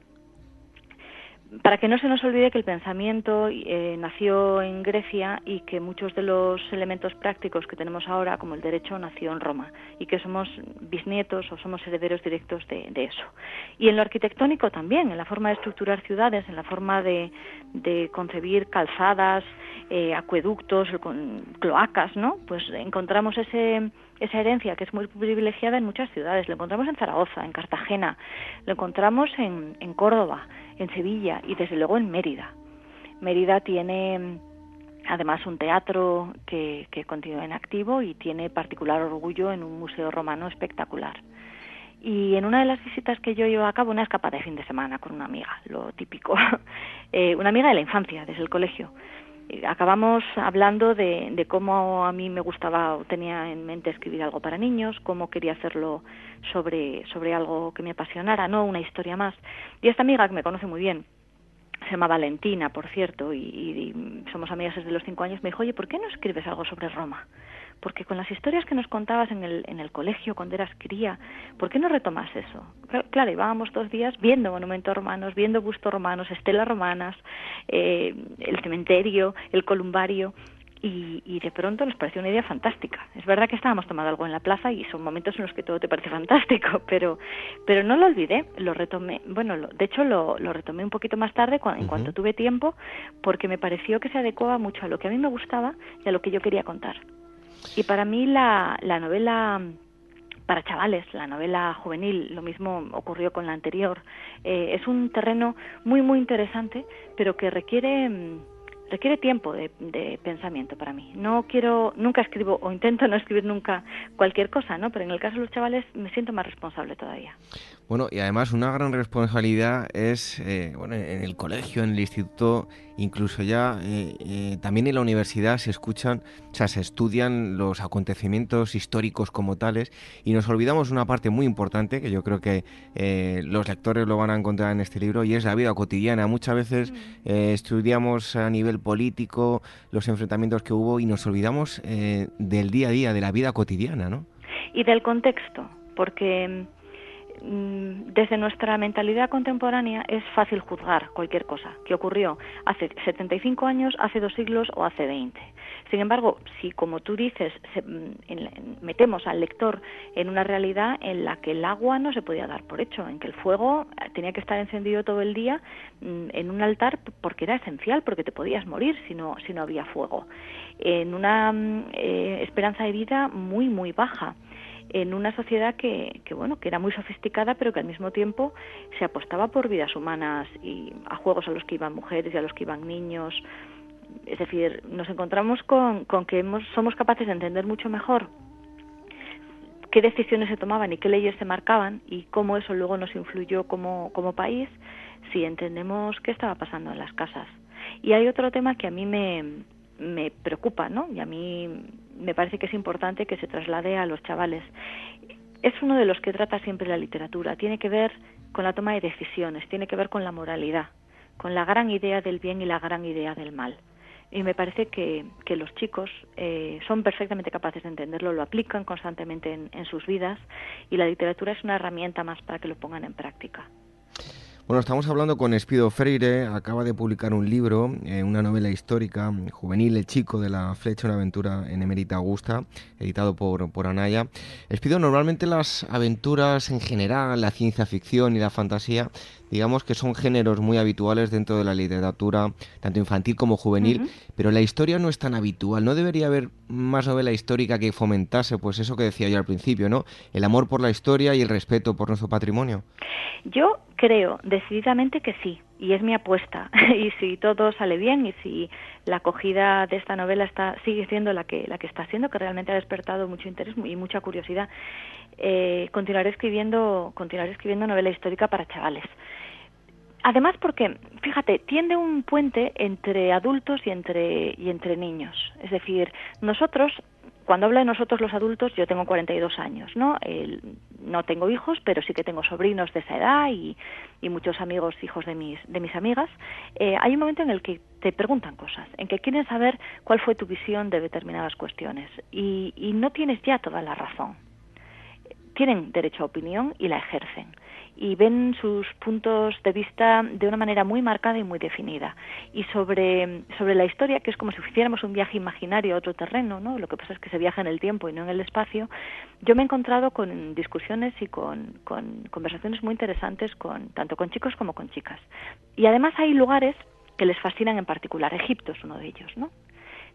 para que no se nos olvide que el pensamiento eh, nació en Grecia y que muchos de los elementos prácticos que tenemos ahora, como el derecho, nació en Roma y que somos bisnietos o somos herederos directos de, eso. Y en lo arquitectónico también, en la forma de estructurar ciudades, en la forma de, concebir calzadas, eh, acueductos, cloacas, ¿no? Pues encontramos ese, esa herencia que es muy privilegiada en muchas ciudades. Lo encontramos en Zaragoza, en Cartagena, lo encontramos en, Córdoba en Sevilla y desde luego en Mérida. Mérida tiene además un teatro que, que continúa en activo y tiene particular orgullo en un museo romano espectacular. Y en una de las visitas que yo llevo a cabo, una escapada de fin de semana con una amiga, lo típico, eh, una amiga de la infancia, desde el colegio. Acabamos hablando de, de, cómo a mí me gustaba o tenía en mente escribir algo para niños, cómo quería hacerlo sobre, sobre algo que me apasionara, no una historia más. Y esta amiga, que me conoce muy bien, se llama Valentina, por cierto, y, y, somos amigas desde los cinco años, me dijo, oye, ¿por qué no escribes algo sobre Roma? Porque con las historias que nos contabas en el, en el colegio cuando eras cría, ¿por qué no retomas eso? Claro, íbamos dos días viendo monumentos romanos, viendo bustos romanos, estelas romanas, eh, el cementerio, el columbario, y, y, de pronto nos pareció una idea fantástica. Es verdad que estábamos tomando algo en la plaza y son momentos en los que todo te parece fantástico, pero, pero no lo olvidé, lo retomé, bueno, lo, de hecho lo, lo, retomé un poquito más tarde en uh -huh. cuanto tuve tiempo, porque me pareció que se adecuaba mucho a lo que a mí me gustaba y a lo que yo quería contar. Y para mí la, la novela para chavales, la novela juvenil, lo mismo ocurrió con la anterior, eh, es un terreno muy, muy interesante, pero que requiere requiere tiempo de, de, pensamiento para mí. No quiero, nunca escribo o intento no escribir nunca cualquier cosa, ¿no? Pero en el caso de los chavales me siento más responsable todavía. Bueno, y además una gran responsabilidad es, eh, bueno, en el colegio, en el instituto, incluso ya eh, eh, también en la universidad se escuchan, o sea, se estudian los acontecimientos históricos como tales y nos olvidamos una parte muy importante que yo creo que eh, los lectores lo van a encontrar en este libro y es la vida cotidiana. Muchas veces eh, estudiamos a nivel político los enfrentamientos que hubo y nos olvidamos del día a día, de la vida cotidiana, ¿no? Y del contexto, porque mm, desde nuestra mentalidad contemporánea es fácil juzgar cualquier cosa que ocurrió hace 75 años, hace dos siglos o hace 20. Sin embargo, si como tú dices se, mm, en, metemos al lector en una realidad en la que el agua no se podía dar por hecho, en que el fuego eh, tenía que estar encendido todo el día mm, en un altar porque era esencial, porque te podías morir si no, si no había fuego, en una mm, eh, esperanza de vida muy, muy baja en una sociedad que, que, bueno que era muy sofisticada pero que al mismo tiempo se apostaba por vidas humanas y a juegos a los que iban mujeres y a los que iban niños. Es decir nos encontramos con, con que hemos, somos capaces de entender mucho mejor qué decisiones se tomaban y qué leyes se marcaban y cómo eso luego nos influyó como, como país si entendemos qué estaba pasando en las casas. Y hay otro tema que a mí me, me preocupa, ¿no? Y a mí me parece que es importante que se traslade a los chavales. Es uno de los que trata siempre la literatura. Tiene que ver con la toma de decisiones, tiene que ver con la moralidad, con la gran idea del bien y la gran idea del mal. Y me parece que, que los chicos eh, son perfectamente capaces de entenderlo, lo aplican constantemente en, en sus vidas y la literatura es una herramienta más para que lo pongan en práctica. Bueno, estamos hablando con Espido Freire, acaba de publicar un libro, eh, una novela histórica, juvenil, El chico de la flecha, una aventura en Emérita Augusta, editado por, por Anaya. Espido, normalmente las aventuras en general, la ciencia ficción y la fantasía, digamos que son géneros muy habituales dentro de la literatura, tanto infantil como juvenil, uh -huh. pero la historia no es tan habitual. ¿No debería haber más novela histórica que fomentase, pues eso que decía yo al principio, ¿no? El amor por la historia y el respeto por nuestro patrimonio. Yo creo decididamente que sí, y es mi apuesta. y si todo sale bien y si la acogida de esta novela está sigue siendo la que la que está siendo, que realmente ha despertado mucho interés y mucha curiosidad, eh, continuaré escribiendo continuaré escribiendo novela histórica para chavales. Además porque, fíjate, tiende un puente entre adultos y entre y entre niños. Es decir, nosotros cuando hablo de nosotros los adultos, yo tengo 42 años, ¿no? No tengo hijos, pero sí que tengo sobrinos de esa edad y, y muchos amigos, hijos de mis, de mis amigas. Eh, hay un momento en el que te preguntan cosas, en que quieren saber cuál fue tu visión de determinadas cuestiones y, y no tienes ya toda la razón. Tienen derecho a opinión y la ejercen y ven sus puntos de vista de una manera muy marcada y muy definida. Y sobre, sobre la historia, que es como si hiciéramos un viaje imaginario a otro terreno, ¿no? lo que pasa es que se viaja en el tiempo y no en el espacio, yo me he encontrado con discusiones y con, con conversaciones muy interesantes con, tanto con chicos como con chicas. Y además hay lugares que les fascinan en particular. Egipto es uno de ellos, ¿no?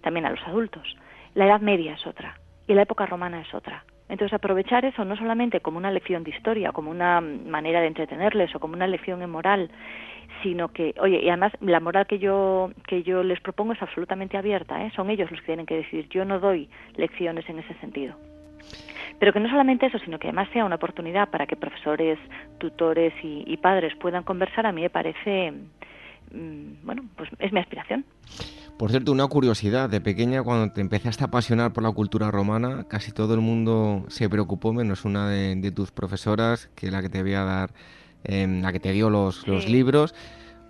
También a los adultos. La Edad Media es otra y la época romana es otra. Entonces, aprovechar eso no solamente como una lección de historia, como una manera de entretenerles o como una lección en moral, sino que, oye, y además la moral que yo que yo les propongo es absolutamente abierta, ¿eh? son ellos los que tienen que decidir. Yo no doy lecciones en ese sentido. Pero que no solamente eso, sino que además sea una oportunidad para que profesores, tutores y, padres puedan conversar, a mí me parece, bueno, pues es mi aspiración. Por cierto, una curiosidad, de pequeña cuando te empezaste a apasionar por la cultura romana, casi todo el mundo se preocupó, menos una de, tus profesoras, que la que te voy a dar, em, la que te dio los, los libros.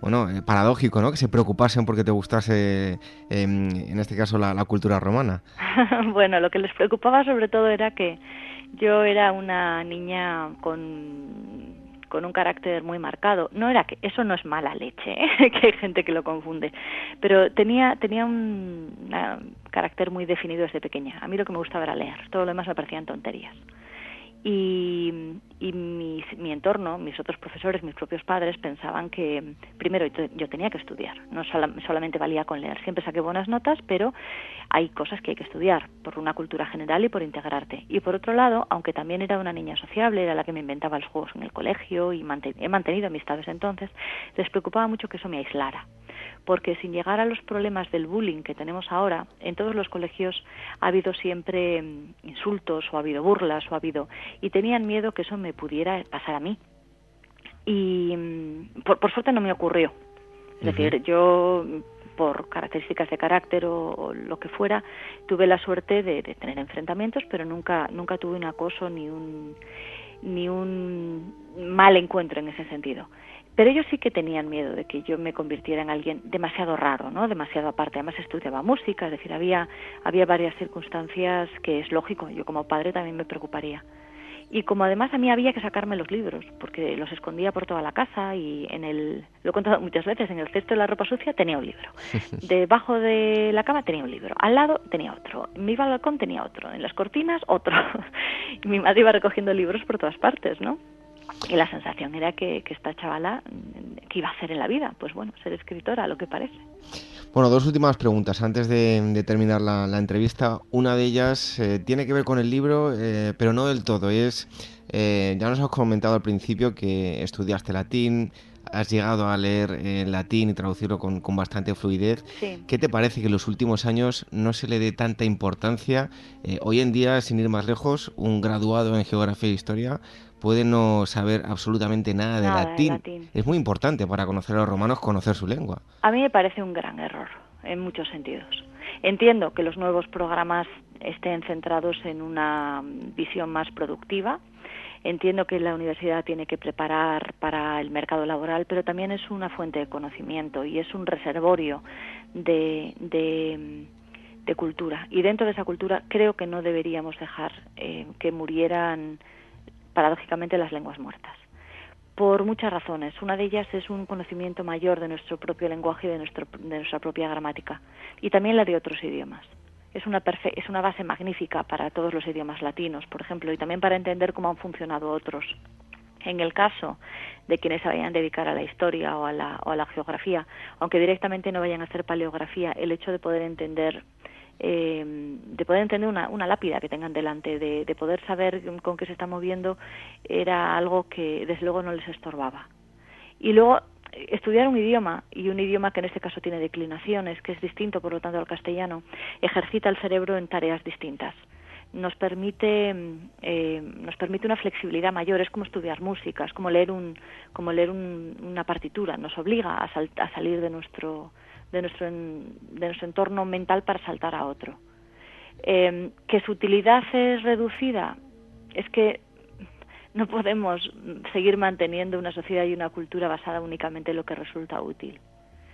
Bueno, eh, paradójico, ¿no? Que se preocupasen porque te gustase, em, en este caso, la, la cultura romana. bueno, lo que les preocupaba sobre todo era que yo era una niña con con un carácter muy marcado. No era que eso no es mala leche, ¿eh? que hay gente que lo confunde, pero tenía tenía un, carácter muy definido desde pequeña. A mí lo que me gustaba era leer, todo lo demás me parecían tonterías y, y mi, mi, entorno, mis otros profesores, mis propios padres pensaban que primero yo, tenía que estudiar, no solamente valía con leer, siempre saqué buenas notas, pero hay cosas que hay que estudiar por una cultura general y por integrarte. Y por otro lado, aunque también era una niña sociable, era la que me inventaba los juegos en el colegio y he mantenido amistades entonces, les preocupaba mucho que eso me aislara porque sin llegar a los problemas del bullying que tenemos ahora, en todos los colegios ha habido siempre mm, insultos o ha habido burlas o ha habido y tenían miedo que eso me pudiera pasar a mí. Y mm, por, suerte no me ocurrió. Es decir, yo por características de carácter o, lo que fuera, tuve la suerte de, de, tener enfrentamientos, pero nunca nunca tuve un acoso ni un ni un mal encuentro en ese sentido. Pero ellos sí que tenían miedo de que yo me convirtiera en alguien demasiado raro, ¿no? Demasiado aparte. Además estudiaba música, es decir, había, había varias circunstancias que es lógico, yo como padre también me preocuparía. Y como además a mí había que sacarme los libros, porque los escondía por toda la casa y en el, lo he contado muchas veces, en el cesto de la ropa sucia tenía un libro. Debajo de la cama tenía un libro. Al lado tenía otro. Iba al balcón tenía otro. En las cortinas otro. y mi madre iba recogiendo libros por todas partes, ¿no? Y la sensación era que, esta chavala, ¿qué iba a hacer en la vida? Pues bueno, ser escritora, lo que parece. Bueno, dos últimas preguntas antes de, terminar la, entrevista. Una de ellas eh, tiene que ver con el libro, eh, pero no del todo. Es, eh, ya nos has comentado al principio que estudiaste latín, has llegado a leer en latín y traducirlo con, con bastante fluidez. ¿Qué te parece que en los últimos años no se le dé tanta importancia? hoy en día, sin ir más lejos, un graduado en geografía e historia puede no saber absolutamente nada, de, latín. Es muy importante para conocer a los romanos conocer su lengua. A mí me parece un gran error, en muchos sentidos. Entiendo que los nuevos programas estén centrados en una visión más productiva. Entiendo que la universidad tiene que preparar para el mercado laboral, pero también es una fuente de conocimiento y es un reservorio de, de, cultura. Y dentro de esa cultura creo que no deberíamos dejar eh, que murieran paradójicamente las lenguas muertas. Por muchas razones. Una de ellas es un conocimiento mayor de nuestro propio lenguaje y de, nuestro, de nuestra propia gramática. Y también la de otros idiomas. Es una, es una base magnífica para todos los idiomas latinos, por ejemplo, y también para entender cómo han funcionado otros. En el caso de quienes se vayan a dedicar a la historia o a la, o a la geografía, aunque directamente no vayan a hacer paleografía, el hecho de poder entender eh, de poder entender una, una, lápida que tengan delante, de, de, poder saber con qué se está moviendo, era algo que desde luego no les estorbaba. Y luego estudiar un idioma, y un idioma que en este caso tiene declinaciones, que es distinto por lo tanto al castellano, ejercita el cerebro en tareas distintas. Nos permite eh, nos permite una flexibilidad mayor. Es como estudiar música es como leer un como leer una partitura. Nos obliga a, a salir de nuestro de nuestro, de nuestro entorno mental para saltar a otro. Eh, que su utilidad es reducida, es que no podemos seguir manteniendo una sociedad y una cultura basada únicamente en lo que resulta útil.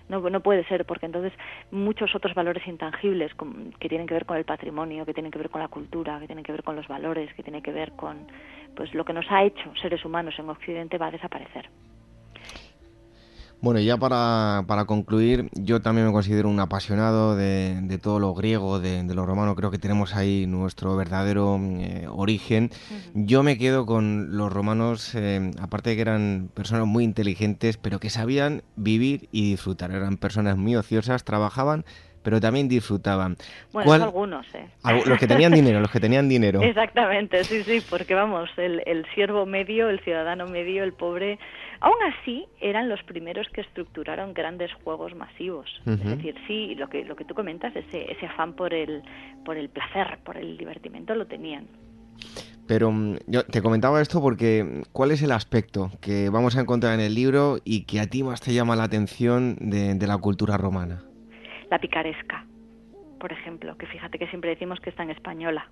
No, no puede ser, porque entonces muchos otros valores intangibles que tienen que ver con el patrimonio, que tienen que ver con la cultura, que tienen que ver con los valores, que tienen que ver con pues lo que nos ha hecho seres humanos en Occidente va a desaparecer. Bueno, ya para, para, concluir, yo también me considero un apasionado de, todo lo griego, de, lo romano. Creo que tenemos ahí nuestro verdadero eh, origen. Yo me quedo con los romanos, eh, aparte de que eran personas muy inteligentes, pero que sabían vivir y disfrutar. Eran personas muy ociosas, trabajaban pero también disfrutaban. Bueno, algunos, ¿eh? Los que tenían dinero, los que tenían dinero. Exactamente, sí, sí, porque vamos, el, el siervo medio, el ciudadano medio, el pobre, aún así eran los primeros que estructuraron grandes juegos masivos. Es decir, sí, lo que, lo que tú comentas, ese, ese afán por el, por el placer, por el divertimento, lo tenían. Pero mm, yo te comentaba esto porque mm, ¿cuál es el aspecto que vamos a encontrar en el libro y que a ti más te llama la atención de, de la cultura romana? La picaresca, por ejemplo, que fíjate que siempre decimos que está en española.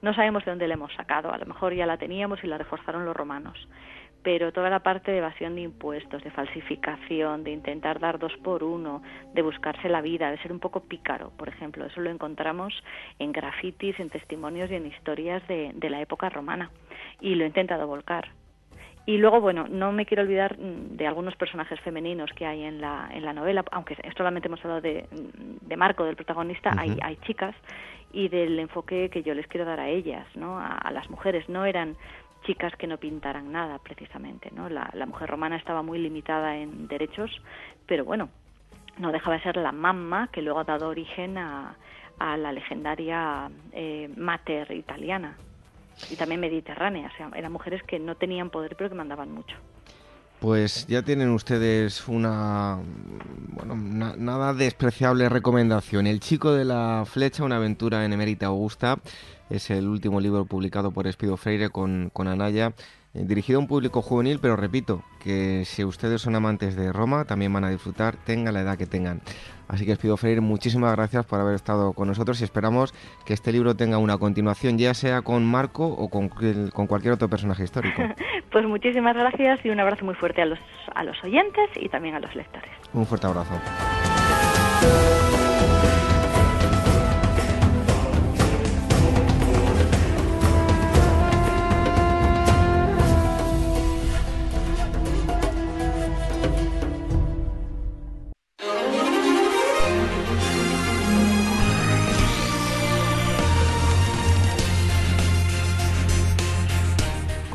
No sabemos de dónde la hemos sacado, a lo mejor ya la teníamos y la reforzaron los romanos pero toda la parte de evasión de impuestos, de falsificación, de intentar dar dos por uno, de buscarse la vida, de ser un poco pícaro, por ejemplo, eso lo encontramos en grafitis, en testimonios y en historias de, de la época romana y lo he intentado volcar. Y luego, bueno, no me quiero olvidar mm, de algunos personajes femeninos que hay en la, en la novela, aunque solamente hemos hablado de, mm, de Marco, del protagonista, hay, hay chicas, y del enfoque que yo les quiero dar a ellas, ¿no? A, a, las mujeres. No eran chicas que no pintaran nada, precisamente. ¿no? La, mujer romana estaba muy limitada en derechos, pero bueno, no dejaba de ser la mamma que luego ha dado origen a, a la legendaria eh, mater italiana y también mediterránea. O sea, eran mujeres que no tenían poder pero que mandaban mucho. Pues ya tienen ustedes una, bueno, nada despreciable recomendación. El chico de la flecha, una aventura en Emérita Augusta, es el último libro publicado por Espido Freire con, con Anaya, dirigido a un público juvenil, pero repito, que si ustedes son amantes de Roma, también van a disfrutar, tengan la edad que tengan. Así que Espido Freire, muchísimas gracias por haber estado con nosotros y esperamos que este libro tenga una continuación, ya sea con Marco o con, con cualquier otro personaje histórico. Pues muchísimas gracias y un abrazo muy fuerte a los, a los oyentes y también a los lectores. Un fuerte abrazo.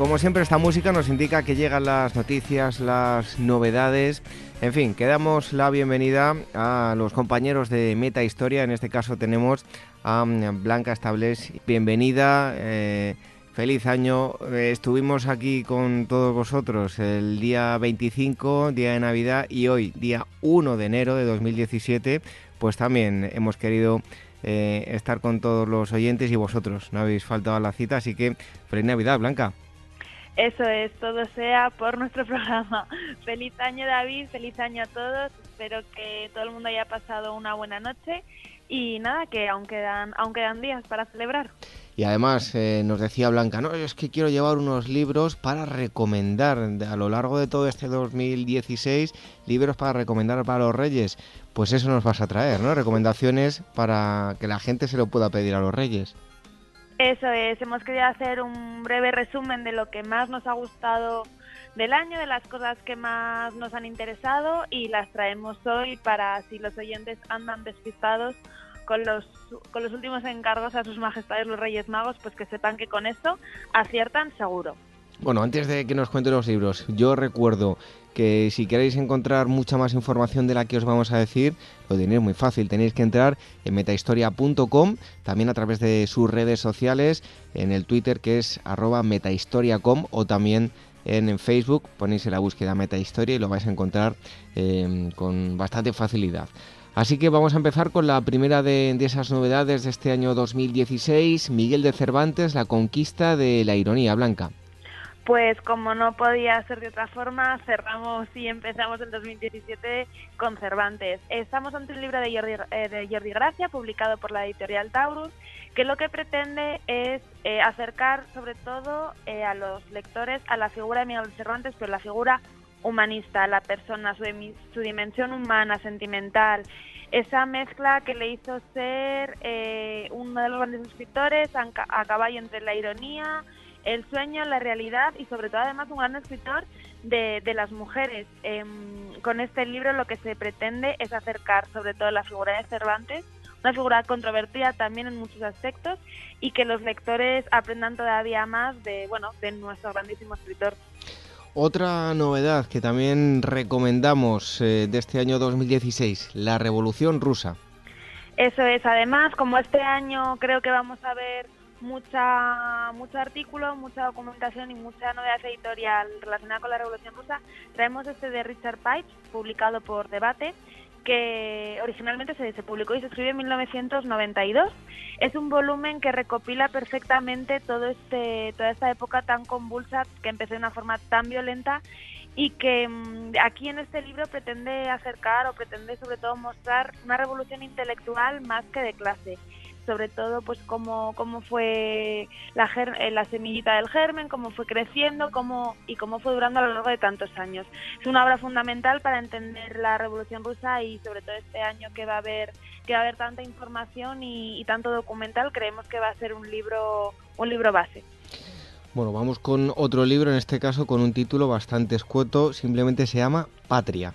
Como siempre, esta música nos indica que llegan las noticias, las novedades. En fin, que damos la bienvenida a los compañeros de Meta Historia. En este caso tenemos a mm, Blanca Estables. Bienvenida. Eh, feliz año. Eh, estuvimos aquí con todos vosotros el día 25, día de Navidad, y hoy, día 1 de enero de 2017, pues también hemos querido eh, estar con todos los oyentes y vosotros. No habéis faltado a la cita, así que feliz Navidad, Blanca. Eso es, todo sea por nuestro programa. Feliz año David, feliz año a todos. Espero que todo el mundo haya pasado una buena noche y nada, que aún quedan, quedan días para celebrar. Y además eh, nos decía Blanca, no, es que quiero llevar unos libros para recomendar a lo largo de todo este 2016, libros para recomendar para los reyes. Pues eso nos vas a traer, ¿no? Recomendaciones para que la gente se lo pueda pedir a los reyes. Eso es, hemos querido hacer un breve resumen de lo que más nos ha gustado del año, de las cosas que más nos han interesado y las traemos hoy para si los oyentes andan despistados con los, con los últimos encargos a sus majestades los Reyes Magos, pues que sepan que con esto aciertan seguro. Bueno, antes de que nos cuente los libros, yo recuerdo que si queréis encontrar mucha más información de la que os vamos a decir, lo tenéis muy fácil, tenéis que entrar en metahistoria.com, también a través de sus redes sociales, en el Twitter que es arroba metahistoriacom o también en Facebook ponéis en la búsqueda metahistoria y lo vais a encontrar em, con bastante facilidad. Así que vamos a empezar con la primera de, de, esas novedades de este año 2016, Miguel de Cervantes, la conquista de la ironía blanca. Pues como no podía ser de otra forma, cerramos y empezamos el 2017 con Cervantes. Estamos ante un libro de Jordi, eh, de Jordi Gracia, publicado por la editorial Taurus, que lo que pretende es eh, acercar sobre todo eh, a los lectores a la figura de Miguel Cervantes, pero la figura humanista, la persona, su, su dimensión humana, sentimental, esa mezcla que le hizo ser uno de los grandes escritores a caballo entre la ironía, el sueño, la realidad y sobre todo además un gran escritor de, de las mujeres. Em, con este libro lo que se pretende es acercar sobre todo la figura de Cervantes, una figura controvertida también en muchos aspectos y que los lectores aprendan todavía más de, bueno, de nuestro grandísimo escritor. Otra novedad que también recomendamos eh, de este año 2016, la Revolución Rusa. Eso es, además, como este año creo que vamos a ver mucha mucho artículo, mucha documentación y mucha novedad editorial relacionada con la Revolución Rusa, traemos este de Richard Pipes, publicado por Debate, que originalmente se, se, publicó y se escribió en 1992. Es un volumen que recopila perfectamente todo este, toda esta época tan convulsa que empezó de una forma tan violenta y que mm, aquí en este libro pretende acercar o pretende sobre todo mostrar una revolución intelectual más que de clase sobre todo pues cómo, cómo fue la, eh, la semillita del germen, cómo fue creciendo cómo, y cómo fue durando a lo largo de tantos años. Es una obra fundamental para entender la Revolución Rusa y sobre todo este año que va a haber, que va a haber tanta información y, y tanto documental, creemos que va a ser un libro, un libro base. Bueno, vamos con otro libro, en este caso con un título bastante escueto, simplemente se llama Patria.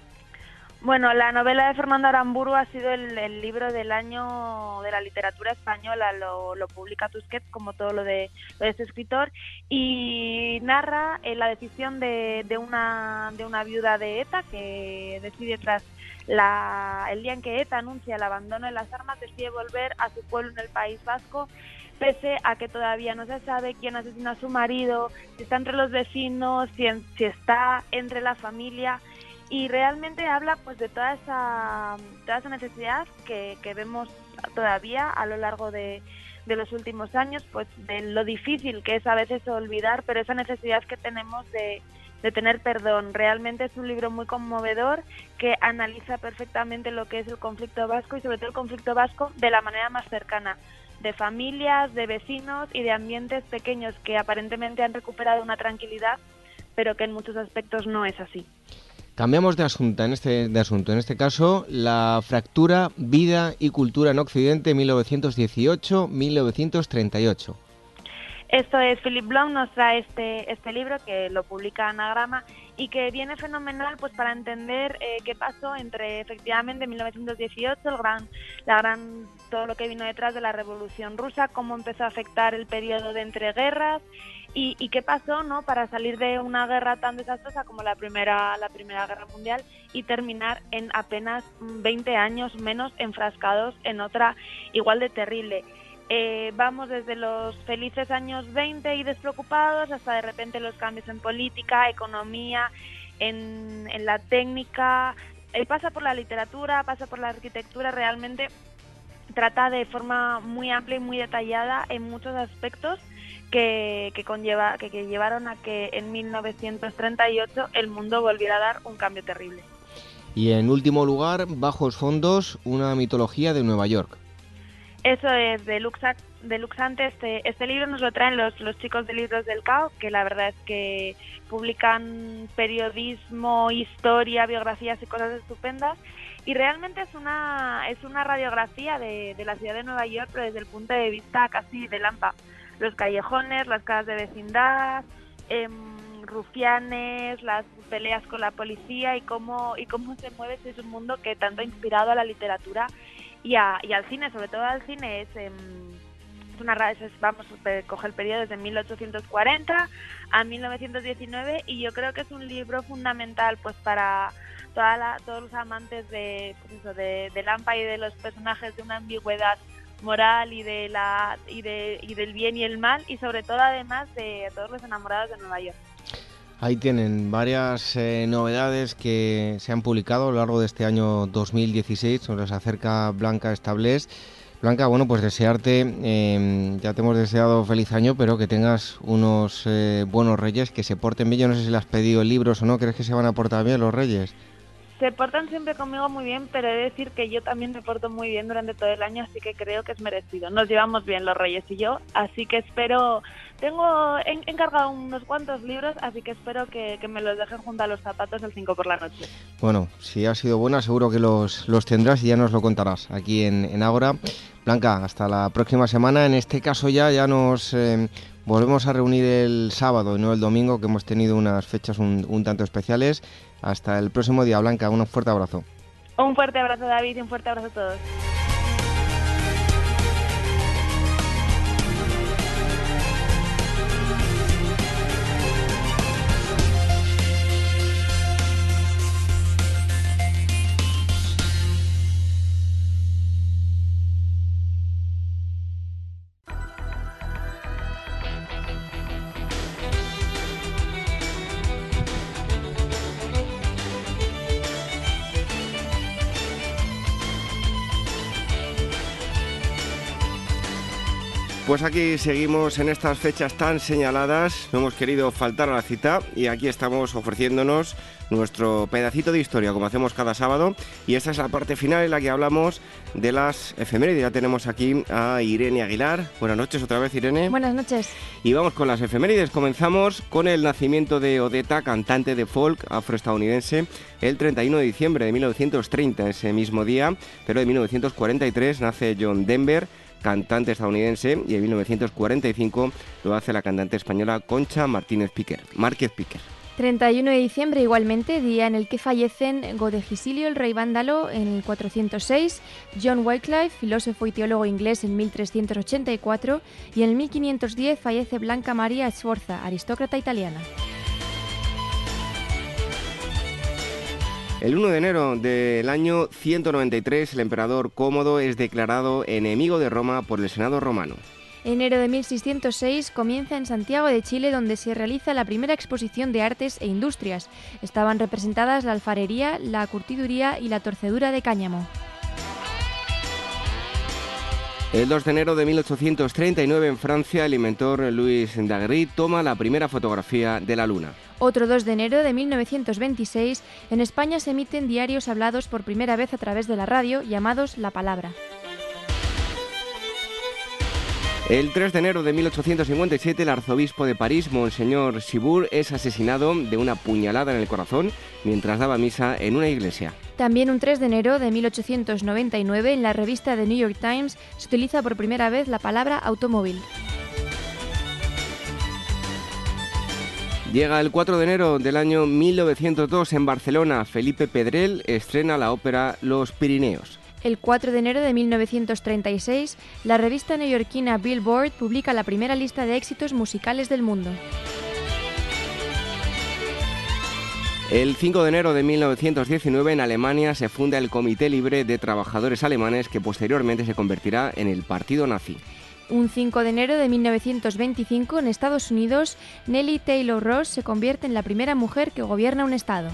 Bueno, la novela de Fernando Aramburu ha sido el, libro del año de la literatura española, lo, publica Tusquets como todo lo de, este escritor y narra eh, la decisión de, una, de una viuda de ETA que decide tras la, el día en que ETA anuncia el abandono de las armas, decide volver a su pueblo en el País Vasco pese a que todavía no se sabe quién asesina a su marido, si está entre los vecinos, si, si está entre la familia y realmente habla pues de toda esa, toda esa necesidad que, que vemos todavía a lo largo de, de los últimos años, pues de lo difícil que es a veces olvidar, pero esa necesidad que tenemos de, de tener perdón. Realmente es un libro muy conmovedor que analiza perfectamente lo que es el conflicto vasco y sobre todo el conflicto vasco de la manera más cercana, de familias, de vecinos y de ambientes pequeños que aparentemente han recuperado una tranquilidad, pero que en muchos aspectos no es así. Cambiamos de asunto, en este, de asunto. En este caso, la fractura Vida y Cultura en Occidente 1918-1938. Esto es, Philip Blom nos trae este, este libro que lo publica Anagrama y que viene fenomenal pues para entender eh, qué pasó entre efectivamente 1918, el gran, la gran, todo lo que vino detrás de la Revolución Rusa, cómo empezó a afectar el periodo de entreguerras y, qué pasó no para salir de una guerra tan desastrosa como la primera la primera guerra mundial y terminar en apenas 20 años menos enfrascados en otra igual de terrible. Eh, vamos desde los felices años 20 y despreocupados hasta de repente los cambios en política economía en, en la técnica. Eh, pasa por la literatura pasa por la arquitectura realmente trata de forma muy amplia y muy detallada en muchos aspectos que, conlleva, que, llevaron a que en 1938 el mundo volviera a dar un cambio terrible. Y en último lugar, Bajos Fondos, una mitología de Nueva York. Eso es de, Luxa, de Luxante. Este, este libro nos lo traen los, los chicos de Libros del Cao, que la verdad es que publican periodismo, historia, biografías y cosas estupendas. Y realmente es una, es una radiografía de, de la ciudad de Nueva York, pero desde el punto de vista casi de Lampa los callejones, las casas de vecindad, eh, rufianes, las peleas con la policía y cómo, y cómo se mueve ese es un mundo que tanto ha inspirado a la literatura y, a, y al cine, sobre todo al cine, es, eh, es una es, vamos, coge el periodo desde 1840 a 1919 y yo creo que es un libro fundamental pues para toda la, todos los amantes de, pues eso, de, de Lampa y de los personajes de una ambigüedad moral y de la y, de, y del bien y el mal y sobre todo además de todos los enamorados de Nueva York. Ahí tienen varias eh, novedades que se han publicado a lo largo de este año 2016. Nos acerca Blanca Establés. Blanca, bueno, pues desearte, em, ya te hemos deseado feliz año, pero que tengas unos eh, buenos reyes, que se porten bien. Yo no sé si le has pedido libros o no, ¿crees que se van a portar bien los reyes? Se portan siempre conmigo muy bien, pero he de decir que yo también me porto muy bien durante todo el año, así que creo que es merecido. Nos llevamos bien los Reyes y yo, así que espero. Tengo he encargado unos cuantos libros, así que espero que, me los dejen junto a los zapatos el 5 por la noche. Bueno, si ha sido buena, seguro que los, los tendrás y ya nos lo contarás aquí en, en Ágora. Blanca, hasta la próxima semana. En este caso ya, ya nos eh, volvemos a reunir el sábado y no el domingo, que hemos tenido unas fechas un, tanto especiales. Hasta el próximo día, Blanca. Un fuerte abrazo. Un fuerte abrazo, David, y un fuerte abrazo a todos. Pues aquí seguimos en estas fechas tan señaladas, no hemos querido faltar a la cita y aquí estamos ofreciéndonos nuestro pedacito de historia como hacemos cada sábado y esta es la parte final en la que hablamos de las efemérides. Ya tenemos aquí a Irene Aguilar. Buenas noches otra vez Irene. Buenas noches. Y vamos con las efemérides. Comenzamos con el nacimiento de Odetta, cantante de folk afroestadounidense, el 31 de diciembre de 1930, ese mismo día, pero de 1943 nace John Denver cantante estadounidense, y en 1945 lo hace la cantante española Concha Martínez Piquer, Márquez Piquer. 31 de diciembre igualmente, día en el que fallecen Godegisilio el rey vándalo en el 406, John Wycliffe, filósofo y teólogo inglés en 1384 y en el 1510 fallece Blanca María Sforza, aristócrata italiana. El 1 de enero del año 193, el emperador Cómodo es declarado enemigo de Roma por el Senado romano. Enero de 1606 comienza en Santiago de Chile donde se realiza la primera exposición de artes e industrias. Estaban representadas la alfarería, la curtiduría y la torcedura de cáñamo. El 2 de enero de 1839 en Francia, el inventor Louis Daguerre toma la primera fotografía de la Luna. Otro 2 de enero de 1926, en España se emiten diarios hablados por primera vez a través de la radio llamados La Palabra. El 3 de enero de 1857, el arzobispo de París, Monseñor Sibour, es asesinado de una puñalada en el corazón mientras daba misa en una iglesia. También un 3 de enero de 1899, en la revista The New York Times, se utiliza por primera vez la palabra automóvil. Llega el 4 de enero del año 1902 en Barcelona. Felipe Pedrel estrena la ópera Los Pirineos. El 4 de enero de 1936, la revista neoyorquina Billboard publica la primera lista de éxitos musicales del mundo. El 5 de enero de 1919 en Alemania se funda el Comité Libre de Trabajadores Alemanes que posteriormente se convertirá en el Partido Nazi. Un 5 de enero de 1925 en Estados Unidos, Nellie Taylor Ross se convierte en la primera mujer que gobierna un estado.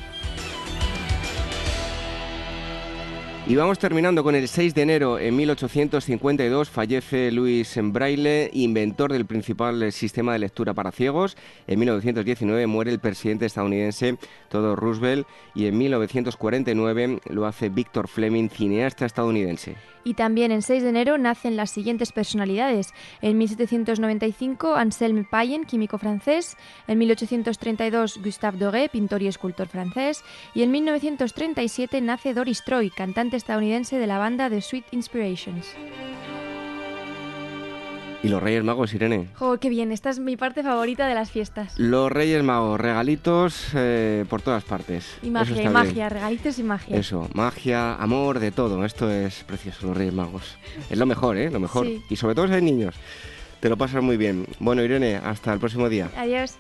Y vamos terminando con el 6 de enero. En 1852 fallece Louis Braille, inventor del principal sistema de lectura para ciegos. En 1919 muere el presidente estadounidense Theodore Roosevelt y en 1949 lo hace Victor Fleming, cineasta estadounidense. Y también en 6 de enero nacen las siguientes personalidades. En 1795 Anselme Payen, químico francés. En 1832 Gustave Doré, pintor y escultor francés. Y en 1937 nace Doris Troy, cantante estadounidense de la banda The Sweet Inspirations. ¿Y los Reyes Magos, Irene? ¡Jo, qué bien! Esta es mi parte favorita de las fiestas. Los Reyes Magos, regalitos eh, por todas partes. Y magia, y magia, regalitos y magia. Eso, magia, amor, de todo. Esto es precioso, los Reyes Magos. Es lo mejor, ¿eh? Lo mejor. Y sobre todo si hay niños. Te lo pasas muy bien. Bueno, Irene, hasta el próximo día. Adiós.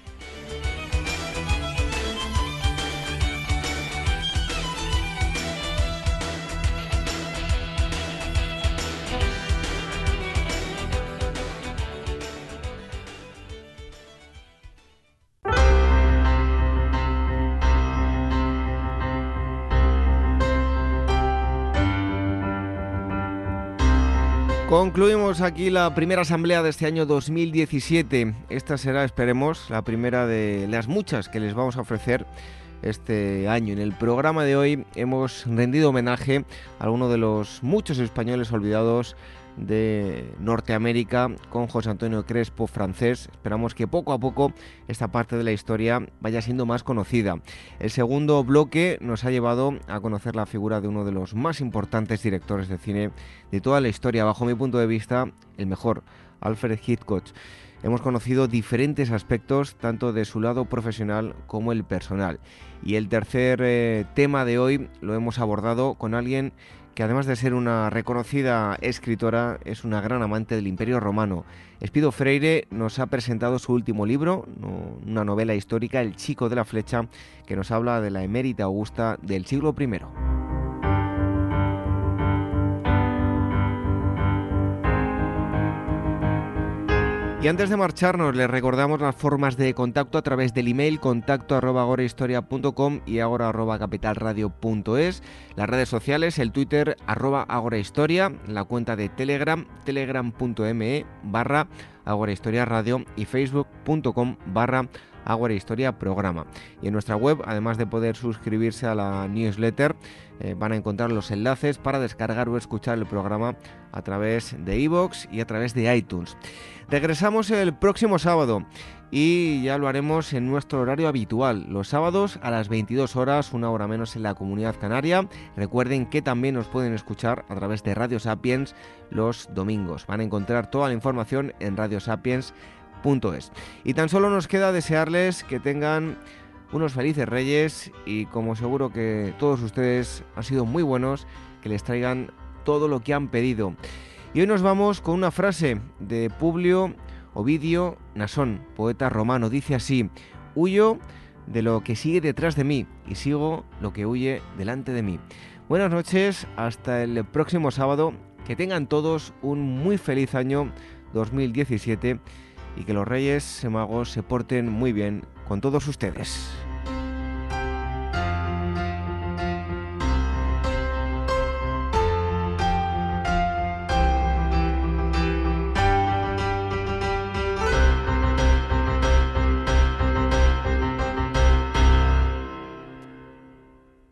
Concluimos aquí la primera asamblea de este año 2017. Esta será, esperemos, la primera de las muchas que les vamos a ofrecer este año. En el programa de hoy hemos rendido homenaje a uno de los muchos españoles olvidados de Norteamérica con José Antonio Crespo, francés. Esperamos que poco a poco esta parte de la historia vaya siendo más conocida. El segundo bloque nos ha llevado a conocer la figura de uno de los más importantes directores de cine de toda la historia, bajo mi punto de vista, el mejor, Alfred Hitchcock. Hemos conocido diferentes aspectos tanto de su lado profesional como el personal. Y el tercer eh, tema de hoy lo hemos abordado con alguien que además de ser una reconocida escritora, es una gran amante del Imperio Romano. Espido Freire nos ha presentado su último libro, una novela histórica, El chico de la flecha, que nos habla de la emérita Augusta del siglo I. Y antes de marcharnos, les recordamos las formas de contacto a través del email contacto arroba y agora arroba capitalradio.es, las redes sociales, el Twitter arroba agorahistoria, la cuenta de Telegram, telegram.me barra agorahistoria radio y facebook.com barra Agua Historia programa. Y en nuestra web, además de poder suscribirse a la newsletter, eh, van a encontrar los enlaces para descargar o escuchar el programa a través de iVoox y a través de iTunes. Regresamos el próximo sábado y ya lo haremos en nuestro horario habitual, los sábados a las 22 horas, una hora menos en la comunidad canaria. Recuerden que también nos pueden escuchar a través de Radio Sapiens los domingos. Van a encontrar toda la información en Radio Sapiens es. Y tan solo nos queda desearles que tengan unos felices reyes y como seguro que todos ustedes han sido muy buenos, que les traigan todo lo que han pedido. Y hoy nos vamos con una frase de Publio Ovidio Nasón, poeta romano. Dice así, huyo de lo que sigue detrás de mí y sigo lo que huye delante de mí. Buenas noches, hasta el próximo sábado. Que tengan todos un muy feliz año 2017 y que los Reyes Magos se porten muy bien con todos ustedes. thank you